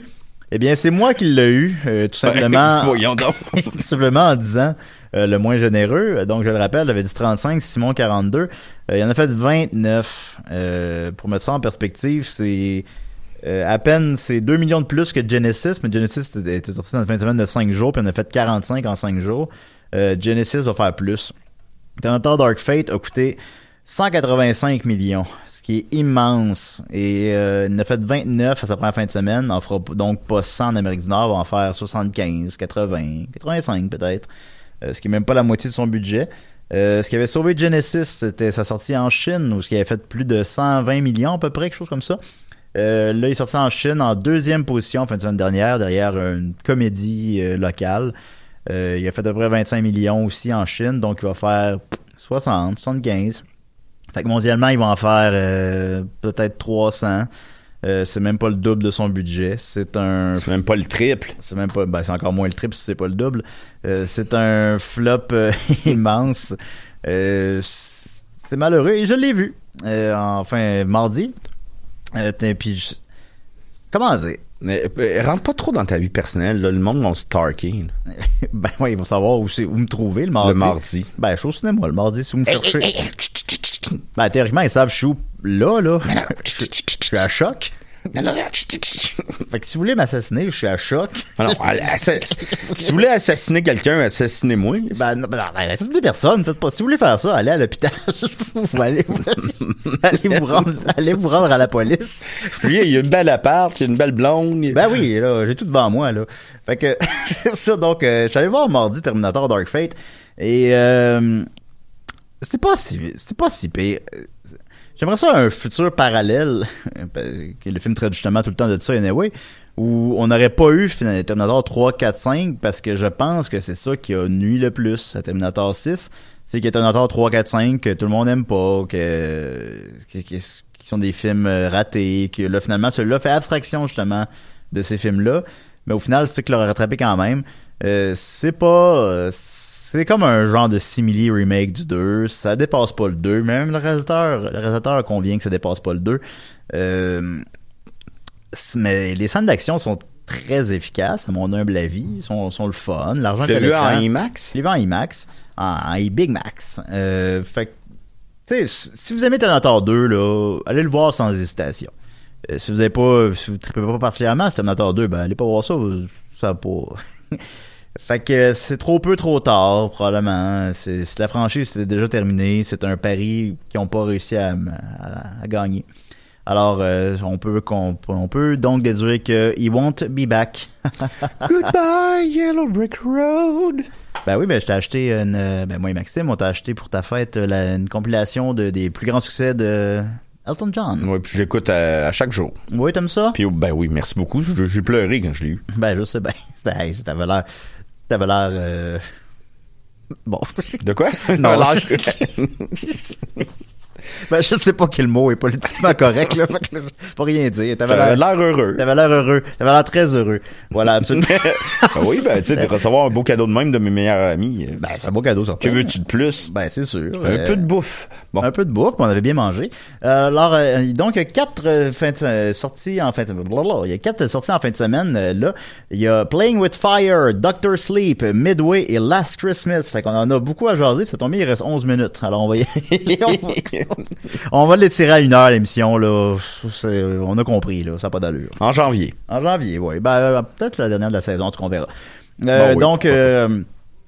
Eh bien, c'est moi qui l'ai eu, euh, tout simplement. (laughs) Voyons donc. tout simplement en disant euh, le moins généreux. Donc, je le rappelle, j'avais dit 35, Simon 42. Euh, il en a fait 29. Euh, pour mettre ça en perspective, c'est à peine, c'est 2 millions de plus que Genesis, mais Genesis était sorti dans une fin de semaine de 5 jours, puis on a fait 45 en 5 jours. Genesis va faire plus. Terminator Dark Fate a coûté 185 millions, ce qui est immense. Et euh, il en a fait 29 à sa première fin de semaine. On fera donc pas 100 en Amérique du Nord, on va en faire 75, 80, 85 peut-être. Euh, ce qui est même pas la moitié de son budget. Euh, ce qui avait sauvé Genesis, c'était sa sortie en Chine, où ce qui avait fait plus de 120 millions à peu près, quelque chose comme ça. Euh, là, il est sorti en Chine en deuxième position fin de semaine dernière, derrière une comédie locale. Euh, il a fait à peu près 25 millions aussi en Chine, donc il va faire 60, 75. Fait que mondialement, il va en faire euh, peut-être 300. Euh, c'est même pas le double de son budget. C'est un. C'est même pas le triple. C'est même pas. Ben, c'est encore moins le triple si c'est pas le double. C'est un flop (laughs) immense. C'est malheureux et je l'ai vu. Enfin, mardi. Puis je- Comment dire? Mais, euh, rentre pas trop dans ta vie personnelle, là. Le monde va se stalker. là. (laughs) ben ouais, ils vont savoir où, c'est- où me trouver le mardi. Le mardi. Ben, je suis au cinéma le mardi, si vous me cherchez. Ben, théoriquement, ils savent je suis où? Là, là. Je suis à choc. Fait que si vous voulez m'assassiner, je suis à choc. Assa- (laughs) si vous voulez assassiner quelqu'un, assassinez-moi. Ben, non, ben, ben, assassinez personne, faites pas. Si vous voulez faire ça, allez à l'hôpital. (laughs) Vous allez, (laughs) allez vous rendre, allez vous rendre à la police. Lui, il a une belle appart, il a une belle blonde. Ben oui, là, j'ai tout devant moi, là. Fait que, c'est ça, donc, euh, je suis allé voir mardi Terminator Dark Fate, et, euh, c'est pas si, c'est pas si pire. J'aimerais ça un futur parallèle, (laughs) que le film traite justement tout le temps de ça, anyway, où on n'aurait pas eu Terminator 3, 4, 5, parce que je pense que c'est ça qui a nuit le plus à Terminator 6. C'est que Terminator 3, 4, 5, que tout le monde aime pas, que, qui sont des films euh, ratés, que là, finalement, celui-là fait abstraction, justement, de ces films-là. Mais au final, c'est que l'a rattrapé quand même. Euh, c'est pas... euh, c'est comme un genre de simili remake du 2. Ça dépasse pas le 2. Même le réalisateur, le réalisateur convient que ça dépasse pas le 2. Euh, mais les scènes d'action sont très efficaces, à mon humble avis. Ils sont, sont le fun. L'argent qu'à vu en IMAX? Je l'ai vu en IMAX. En, en Big Max. Euh, fait que, si vous aimez Terminator 2, là, allez le voir sans hésitation. Euh, si vous avez pas, si vous trippez pas particulièrement Terminator 2, ben, allez pas voir ça, vous- ça pas. (laughs) fait que c'est trop peu, trop tard, probablement. C'est, la franchise c'était déjà terminée, c'est un pari qu'ils ont pas réussi à, à- à gagner. Alors, euh, on peut, on peut donc déduire que he won't be back. (laughs) Goodbye, Yellow Brick Road. Ben oui, ben je t'ai acheté une. euh, Ben moi et Maxime, on t'a acheté pour ta fête la- une compilation de, des plus grands succès de Elton John. Ouais, puis je l'écoute à, à chaque jour. Oui, t'aimes ça? Puis, ben oui, merci beaucoup. J'ai pleuré quand je l'ai eu. Ben, je sais (laughs) bien. Hey, T'avais l'air... T'avais l'air... euh, Bon. De quoi? Non, Alors, (laughs) (laughs) ben, je sais pas quel mot est politiquement correct, là. Fait que faut rien dire. T'avais l'air... heureux. T'avais l'air heureux. T'avais l'air très heureux. Voilà, absolument. (laughs) Ben oui, ben, tu sais, de recevoir un beau cadeau de même de mes meilleurs amis. euh, Ben, c'est un beau cadeau, ça. Que veux-tu de plus? Ben, c'est sûr. Un Euh, peu de bouffe. Bon. Un peu de bouffe, puis on avait bien mangé. Euh, alors, euh, donc, il y a quatre euh, fins de- sorties en fin de blablabla. Il y a quatre sorties en fin de semaine, là. Il y a Playing with Fire, Doctor Sleep, Midway et Last Christmas. Fait qu'on en a beaucoup à jaser, puis ça tombe il reste 11 minutes. Alors, on va y... (laughs) on va- l'étirer à une heure, l'émission, là. On a compris, là. Ça n'a pas d'allure. En janvier. En janvier, oui. Ben, euh, peut-être la dernière de la saison, en tout cas, on verra. Euh, Bon, oui, donc, euh,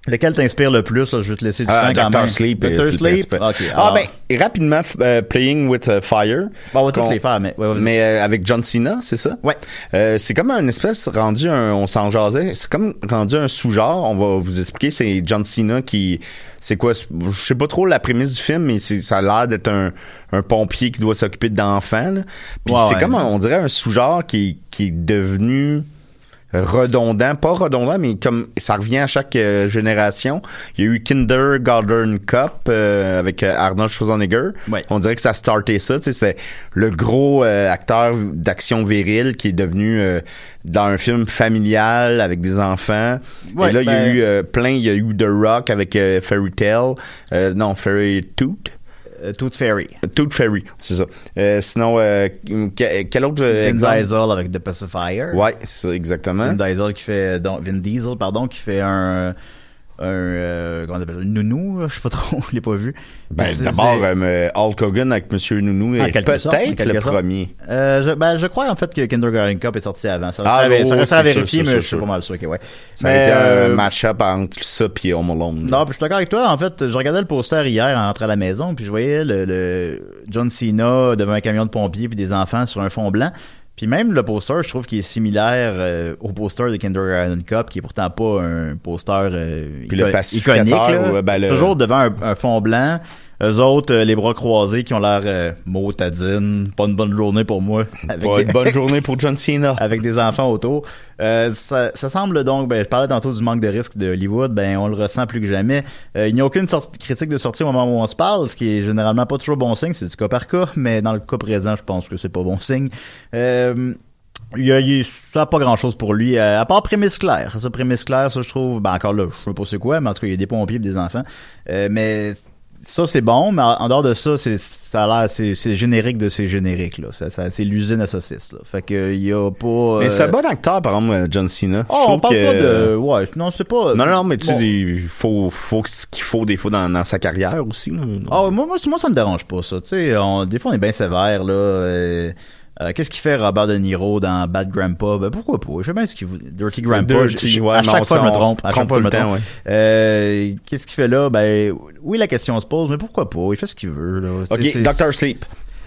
lequel t'inspire le plus? là? Je vais te laisser du Ah, temps quand Dr. même. Sleep. Dr. euh, Sleep? Ah, ben, rapidement, euh, Playing with euh, Fire. Bon, on va Qu'on- les faire, mais... ouais. Mais euh, avec John Cena, c'est ça? Ouais. Euh, c'est comme un espèce rendu un, on s'en jasait, c'est comme rendu un sous-genre. On va vous expliquer, c'est John Cena qui, c'est quoi, je sais pas trop la prémisse du film, mais ça a l'air d'être un, un pompier qui doit s'occuper d'enfants. Puis c'est ouais. comme, on dirait un sous-genre qui, qui est devenu redondant, pas redondant, mais comme ça revient à chaque euh, génération. Il y a eu Kindergarten Cup euh, avec euh, Arnold Schwarzenegger. Ouais. On dirait que ça a starté ça. C'est le gros euh, acteur d'action virile qui est devenu euh, dans un film familial avec des enfants. Ouais, Et là, il y a ben- eu euh, plein. Il y a eu The Rock avec euh, Fairy Tale. Euh, non, Fairy Tooth. Euh, Tooth Fairy. Tooth Fairy, c'est ça. Euh, sinon, euh, que- quel autre Vin? Diesel avec The Pacifier. Ouais, c'est ça, exactement. Vin Diesel qui fait... donc, Vin Diesel, pardon, qui fait un... un euh, comment on appelle? Nounou, je sais pas trop, (laughs) je l'ai pas vu. Ben, d'abord, euh, Hulk Hogan avec Monsieur Nounou est peut-être le premier. Euh, je, ben, je crois en fait que Kindergarten Cup est sorti avant. Ça Ah, reste à- vérifier, mais je suis pas mal sûr que ouais. Ça Mais, a été un match-up entre ça et Home Alone. Non, je suis d'accord avec toi. En fait, je regardais le poster hier en rentrant à la maison, puis je voyais le, le John Cena devant un camion de pompiers puis des enfants sur un fond blanc. Puis même le poster, je trouve qu'il est similaire euh, au poster de Kindergarten Cup, qui est pourtant pas un poster euh, Puis le iconique. là. ouais, ben, le- Toujours devant un, un fond blanc. Eux autres, euh, les bras croisés, qui ont l'air euh, motadine. Pas une bonne journée pour moi. (laughs) Avec Pas des- une bonne journée (laughs) pour John Cena. avec des enfants autour. Euh, ça, ça semble donc, ben, je parlais tantôt du manque de risque de Hollywood, ben on le ressent plus que jamais. Euh, il n'y a aucune sortie critique de sortie au moment où on se parle, ce qui est généralement pas toujours bon signe, c'est du cas par cas, mais dans le cas présent, je pense que c'est pas bon signe. Euh, il y a, il ça a pas grand chose pour lui, euh, à part prémisse claire. Ça, prémisse claire, ça je trouve, ben encore là, je sais pas c'est quoi, mais en tout cas, il y a des pompiers et des enfants. Euh, mais ça c'est bon, mais en dehors de ça, c'est ça a l'air c'est c'est générique de ces génériques là. Ça, ça- c'est l'usine à saucisses là. Fait que il y a pas. Mais c'est un euh, bon acteur, par exemple, euh, John Cena. Oh, on parle que- pas de. Ouais, non, c'est pas. Non, non, mais tu sais, il faut, faut ce qu'il faut des fois dans, dans sa carrière aussi. Là. Ah, moi, moi, moi, ça me dérange pas, ça. Tu sais, on- des fois, on est bien sévère, là. Euh, Qu'est-ce qu'il fait Robert De Niro dans Bad Grandpa? Ben, pourquoi pas? Il fait bien ce qu'il veut. Dirty Grandpa. Dirty, je- je- ouais, à chaque fois, je me trompe. À chaque fois, je me trompe. ouais. Euh, Qu'est-ce qu'il fait là? Ben, oui, la question se pose, mais pourquoi pas? Il fait ce qu'il veut, là. OK, Doctor Sleep.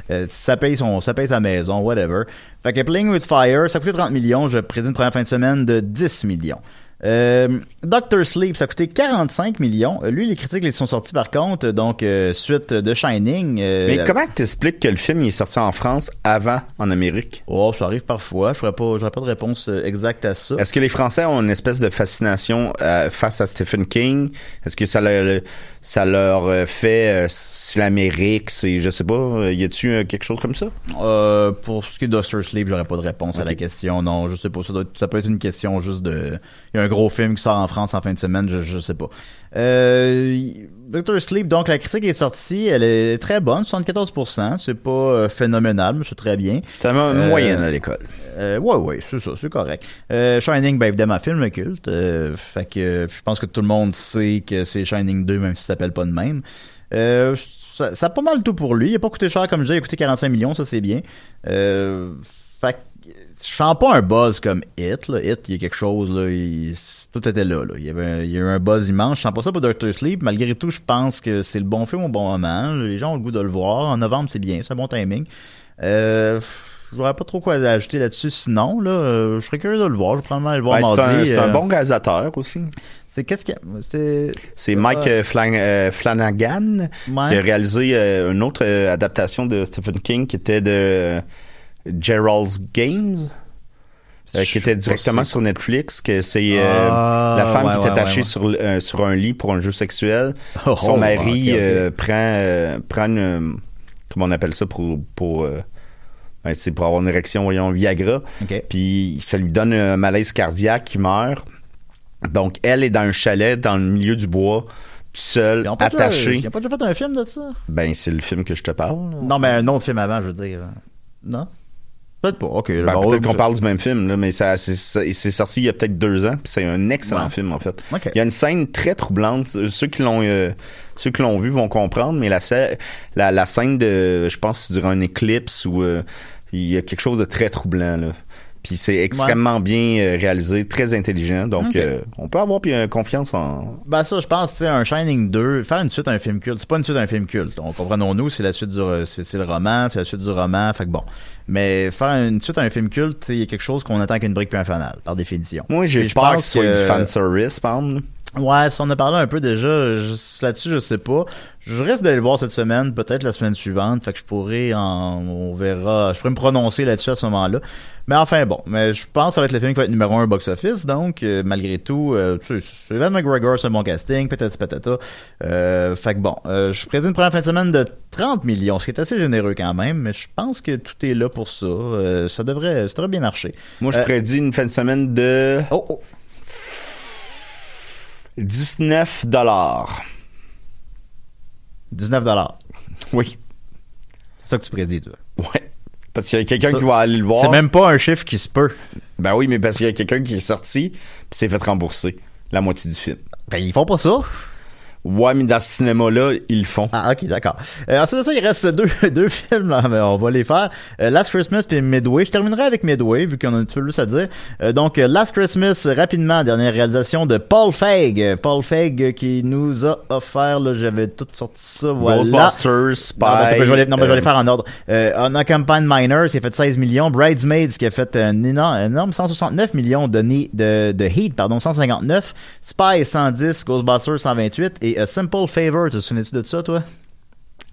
Euh, ça paye son, ça paye sa maison, whatever. Fait que Playing with Fire, ça a coûté 30 millions. Je prédis une première fin de semaine de 10 millions. Euh, Doctor Sleep, ça a coûté 45 millions. Euh, Lui, les critiques les sont sorties par contre, donc euh, suite de Shining. euh, Mais comment t'expliques que le film il est sorti en France avant en Amérique? Oh, ça arrive parfois. Je n'aurais pas, j'aurais pas de réponse euh, exacte à ça. Est-ce que les Français ont une espèce de fascination euh, face à Stephen King? Est-ce que ça leur, ça leur euh, fait, euh, si l'Amérique, c'est, je sais pas, euh, y a-tu euh, quelque chose comme ça? Euh, pour ce qui est Doctor Sleep, j'aurais pas de réponse à la question. Non, je sais pas. Ça, doit- ça peut être une question juste de. Il y a un gros film qui sort en France en fin de semaine, je, je sais pas. Euh, Doctor Sleep, donc la critique est sortie, elle est très bonne, 74%. C'est pas euh, phénoménal, mais c'est très bien. C'est une Euh, moyenne à l'école. Euh, ouais, ouais, c'est ça, c'est correct. Euh, Shining, ben évidemment, film culte. Euh, fait que je pense que tout le monde sait que c'est Shining 2, même si ça s'appelle pas de même. Ça, ça a pas mal tout pour lui. Il a pas coûté cher, comme je disais, il a coûté 45 millions, ça c'est bien. Fait que je sens pas un buzz comme Hit. Là. Hit, il y a quelque chose, là, il- tout était là. là. Il, y avait, un- il y a eu un buzz immense. Je sens pas ça pour Doctor Sleep. Malgré tout, je pense que c'est le bon film au bon moment. Les gens ont le goût de le voir. En novembre, c'est bien, c'est un bon timing. Euh, j'aurais pas trop quoi ajouter là-dessus. Sinon, là, euh, je serais curieux de le voir. Je vais probablement aller le voir Ben, c'est un, mardi. c'est un euh, bon réalisateur aussi. C'est qu'est-ce qu'il? C'est. C'est Mike euh, Flan- euh, Flanagan Ouais. qui a réalisé une autre adaptation de Stephen King qui était de Gerald's Games. euh, qui était directement sur Netflix, que c'est euh, Ah, la femme ouais, qui est attachée ouais, ouais. sur, euh, sur un lit pour un jeu sexuel. Oh, Son mari prend, prend une, comment on appelle ça pour, pour ben, c'est pour avoir une érection, voyons, Viagra. Puis ça lui donne un malaise cardiaque qui meurt. Donc elle est dans un chalet dans le milieu du bois, tout seul, attaché. Ils ont pas déjà fait un film de ça? Ben c'est le film que je te parle. Non, mais un autre film avant, je veux dire. Non? Peut-être pas. Ok. Ben, bon, peut-être qu'on parle du même film, là, mais ça, c'est, sorti il y a peut-être deux ans, puis c'est un excellent Ouais. film en fait. Ok. Il y a une scène très troublante. Ceux qui l'ont, euh, ceux qui l'ont vu vont comprendre, mais la, la, la scène de, je pense, c'est durant un éclipse où euh, il y a quelque chose de très troublant là. Puis c'est extrêmement bien euh, réalisé, très intelligent. Donc euh, on peut avoir puis, euh, confiance en. Ben ça, je pense, tu sais, un Shining 2, faire une suite à un film culte, c'est pas une suite à un film culte. On comprenons-nous, c'est la suite du, c'est le roman, c'est la suite du roman, fait que bon. Mais faire une suite à un film culte, il y a quelque chose qu'on attend qu'une brique puis un fanal, par définition. Moi j'ai peur que ce soit du fan service, par exemple. Ouais, si on a parlé un peu déjà, là-dessus, je sais pas. Je risque d'aller le voir cette semaine, peut-être la semaine suivante, fait que je pourrais en, on verra, je pourrais me prononcer là-dessus à ce moment-là. Mais enfin bon, mais je pense que ça va être le film qui va être numéro un box-office, donc euh, malgré tout, euh, tu sais, c'est Evan McGregor, c'est un bon casting, peut-être patata. Euh, fait que bon, euh, je prédis une première fin de semaine de 30 millions, ce qui est assez généreux quand même, mais je pense que tout est là pour ça. Euh, ça devrait, ça devrait bien marcher. Moi je Euh, prédis une fin de semaine de Oh, oh. 19 dollars. 19 dollars. Oui. C'est ça que tu prédis, toi. Ouais. Parce qu'il y a quelqu'un qui va aller le voir. C'est même pas un chiffre qui se peut. Ben oui, mais parce qu'il y a quelqu'un qui est sorti puis s'est fait rembourser la moitié du film. Ben, ils font pas ça. Ouais, mais dans ce cinéma-là, ils le font. Ah, ok, d'accord. Euh, ensuite de ça, il reste deux, (laughs) deux films, là, mais on va les faire. Euh, Last Christmas et Midway. Je terminerai avec Midway, vu qu'on a un petit peu plus à dire. Euh, donc, euh, Last Christmas, rapidement, dernière réalisation de Paul Feig. Paul Feig qui nous a offert, là, j'avais tout sorti ça, voilà. Ghostbusters, Spy. Non, ben, je vais les, non, ben, je vais les euh, faire en ordre. Euh, Unaccompanied Minors, qui a fait 16 millions. Bridesmaids, qui a fait un énorme, énorme 169 millions de, de, de Heat, pardon, 159. Spy, 110. Ghostbusters, 128. Et A Simple Favor, te souviens-tu de ça, toi?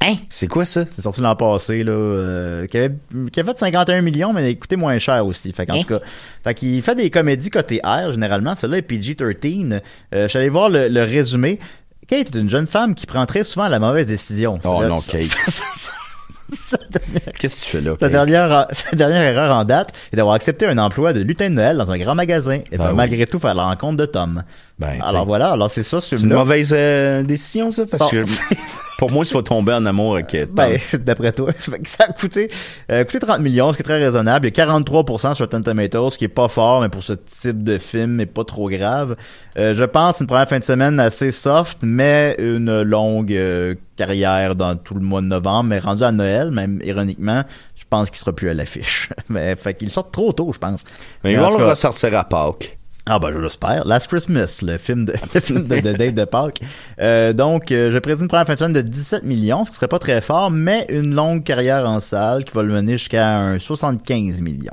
Hein? C'est quoi ça? C'est sorti l'an passé, là, euh, qui, avait, qui a fait 51 millions, mais il a coûté moins cher aussi. Fait qu'en Hein? tout cas, fait qu'il fait des comédies côté R, généralement. Celle-là est PG-13. Euh, je suis allé voir le, le résumé. Kate est une jeune femme qui prend très souvent la mauvaise décision. Oh non, ça- Kate. (laughs) Qu'est-ce que tu fais là? Sa dernière, (laughs) sa dernière erreur en date est d'avoir accepté un emploi de lutin de Noël dans un grand magasin et Ben oui. malgré tout faire la rencontre de Tom. Ben, alors voilà, alors c'est ça ce C'est une mauvaise euh, décision, ça? Parce Bon. que (laughs) pour moi, tu vas tomber en amour avec euh, Tom. Ben, (laughs) d'après toi. Ça a coûté, euh, coûté 30 millions, ce qui est très raisonnable. Il y a 43% sur Rotten Tomatoes, ce qui est pas fort, mais pour ce type de film, mais pas trop grave. Euh, je pense une première fin de semaine assez soft, mais une longue euh, carrière dans tout le mois de novembre, mais rendu à Noël, même ironiquement, je pense qu'il sera plus à l'affiche. (laughs) mais fait qu'il sort trop tôt, je pense. mais vont tout le ressortir à Pâques. ah ben je l'espère. Last Christmas, le film de, (laughs) le film de, de Dave de Pâques. Euh, donc, euh, je présente une première fin de semaine de 17 millions, ce qui serait pas très fort, mais une longue carrière en salle qui va le mener jusqu'à un 75 millions.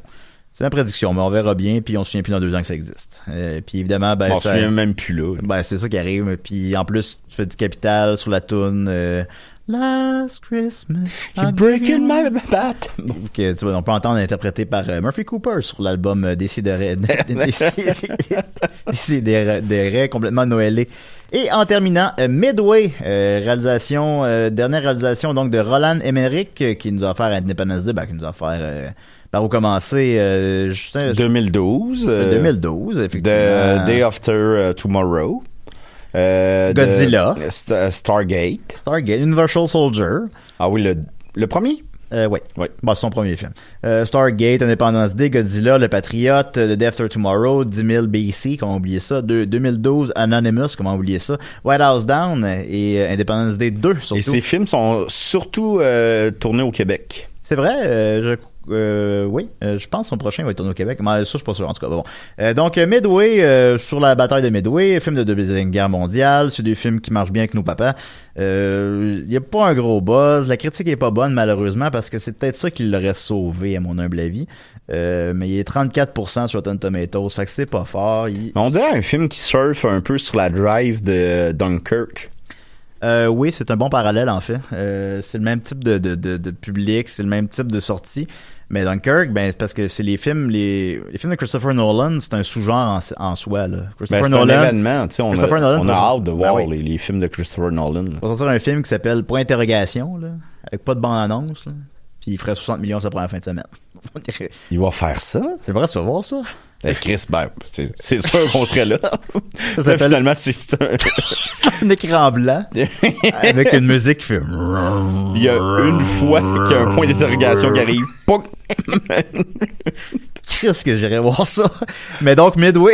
C'est ma prédiction, mais on verra bien, puis on se souvient plus dans deux ans que ça existe. Euh, puis évidemment, ben, on se souvient même plus là. ben, c'est ça qui arrive. Puis en plus, tu fais du capital sur la toune. euh, Last Christmas. You're breaking my bat. que tu vois, on peut entendre interprété par euh, Murphy Cooper sur l'album euh, Décideret, (laughs) Décideret, complètement noëlé. Et en terminant, euh, Midway, euh, réalisation, euh, dernière réalisation donc de Roland Emmerich, qui nous a offert Independence Day, ben, qui nous a offert euh, par où commencer euh, Justin- 2012. euh, 2012, effectivement. The Day After euh, Tomorrow. Euh, de- Godzilla. St- Stargate. Stargate, Universal Soldier. Ah oui, le, le premier? Euh, oui. Oui. Bon, c'est son premier film. Euh, Stargate, Independence Day, Godzilla, Le Patriote, euh, The Day After Tomorrow, 10 000 BC, comment oublier ça, De- 2012, Anonymous, comment oublier ça, White House Down euh, et euh, Independence Day 2, surtout. Et ces films sont surtout euh, tournés au Québec. C'est vrai, euh, euh, oui, euh, je pense que son prochain va être tourné au Québec. Mais ça, je suis pas sûr en tout cas. Bon. Euh, donc euh, Midway euh, sur la bataille de Midway, film de deuxième guerre mondiale, c'est des films qui marchent bien avec nos papas. Il y a pas un gros buzz, la critique est pas bonne malheureusement parce que c'est peut-être ça qui l'aurait sauvé à mon humble avis. Euh, mais il est 34% sur Rotten Tomatoes, fait que c'est pas fort. Il- On dirait un film qui surfe un peu sur la drive de Dunkirk. Euh, oui, c'est un bon parallèle en fait. Euh, c'est le même type de, de, de, de public, c'est le même type de sortie. Mais Dunkirk, ben c'est parce que c'est les films, les, les films de Christopher Nolan, c'est un sous-genre en, en soi. Là. Ben, Christopher c'est un événement, tu sais, on a, Christopher Nolan on a hâte de Ben voir oui. les, les films de Christopher Nolan. Il va sortir un film qui s'appelle Point interrogation, là, avec pas de bande-annonce. Puis il ferait 60 millions sa première fin de semaine. (laughs) Il va faire ça? J'aimerais savoir ça. Eh, Chris, ben, c'est sûr qu'on serait là. (laughs) Ça Là, s'appelle- finalement, c'est un... (laughs) un écran blanc avec une musique qui fait... Il y a une fois qu'il y a un point d'interrogation qui arrive. Qu'est-ce (laughs) que j'irais voir ça? Mais donc, Midway,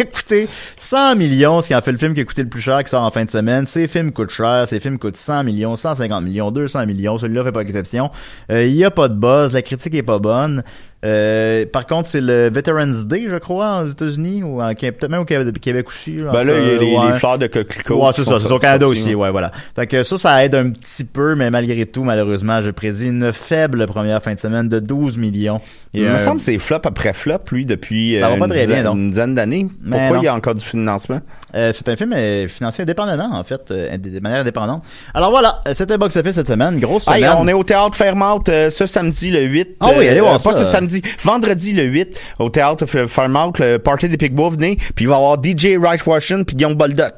a coûté 100 millions, ce qui en fait le film qui a coûté le plus cher qui sort en fin de semaine. Ces films coûtent cher, ces films coûtent 100 millions, 150 millions, 200 millions. Celui-là fait pas exception. Euh, il y a pas de buzz, la critique est pas bonne. Euh, par contre, c'est le Veterans Day, je crois, aux États-Unis, ou en, peut-être même au Québec, aussi. là, Ben là, il y a les, ouais. les fleurs de coquelicot. Ouais, c'est ça, c'est au Canada aussi, ouais, voilà. Fait que ça, ça aide un petit peu, mais malgré tout, malheureusement, je prédis une faible première fin de semaine de 12 millions. Il me semble que c'est flop après flop, lui, depuis Ça va euh, pas une, très bien, dizaine, donc. une dizaine d'années. Mais Pourquoi non. il y a encore du financement? Euh, c'est un film euh, financé indépendamment, en fait, euh, de manière indépendante. Alors voilà, c'était Box Office cette semaine, grosse Hey, on est au théâtre Fairmount ce samedi le 8. Ah oui, allez voir euh, Pas ça. ce samedi, vendredi le 8 au théâtre Fairmount, le party des Pigbois, venez, puis il va y avoir DJ Right Washington puis Guillaume Boldoc.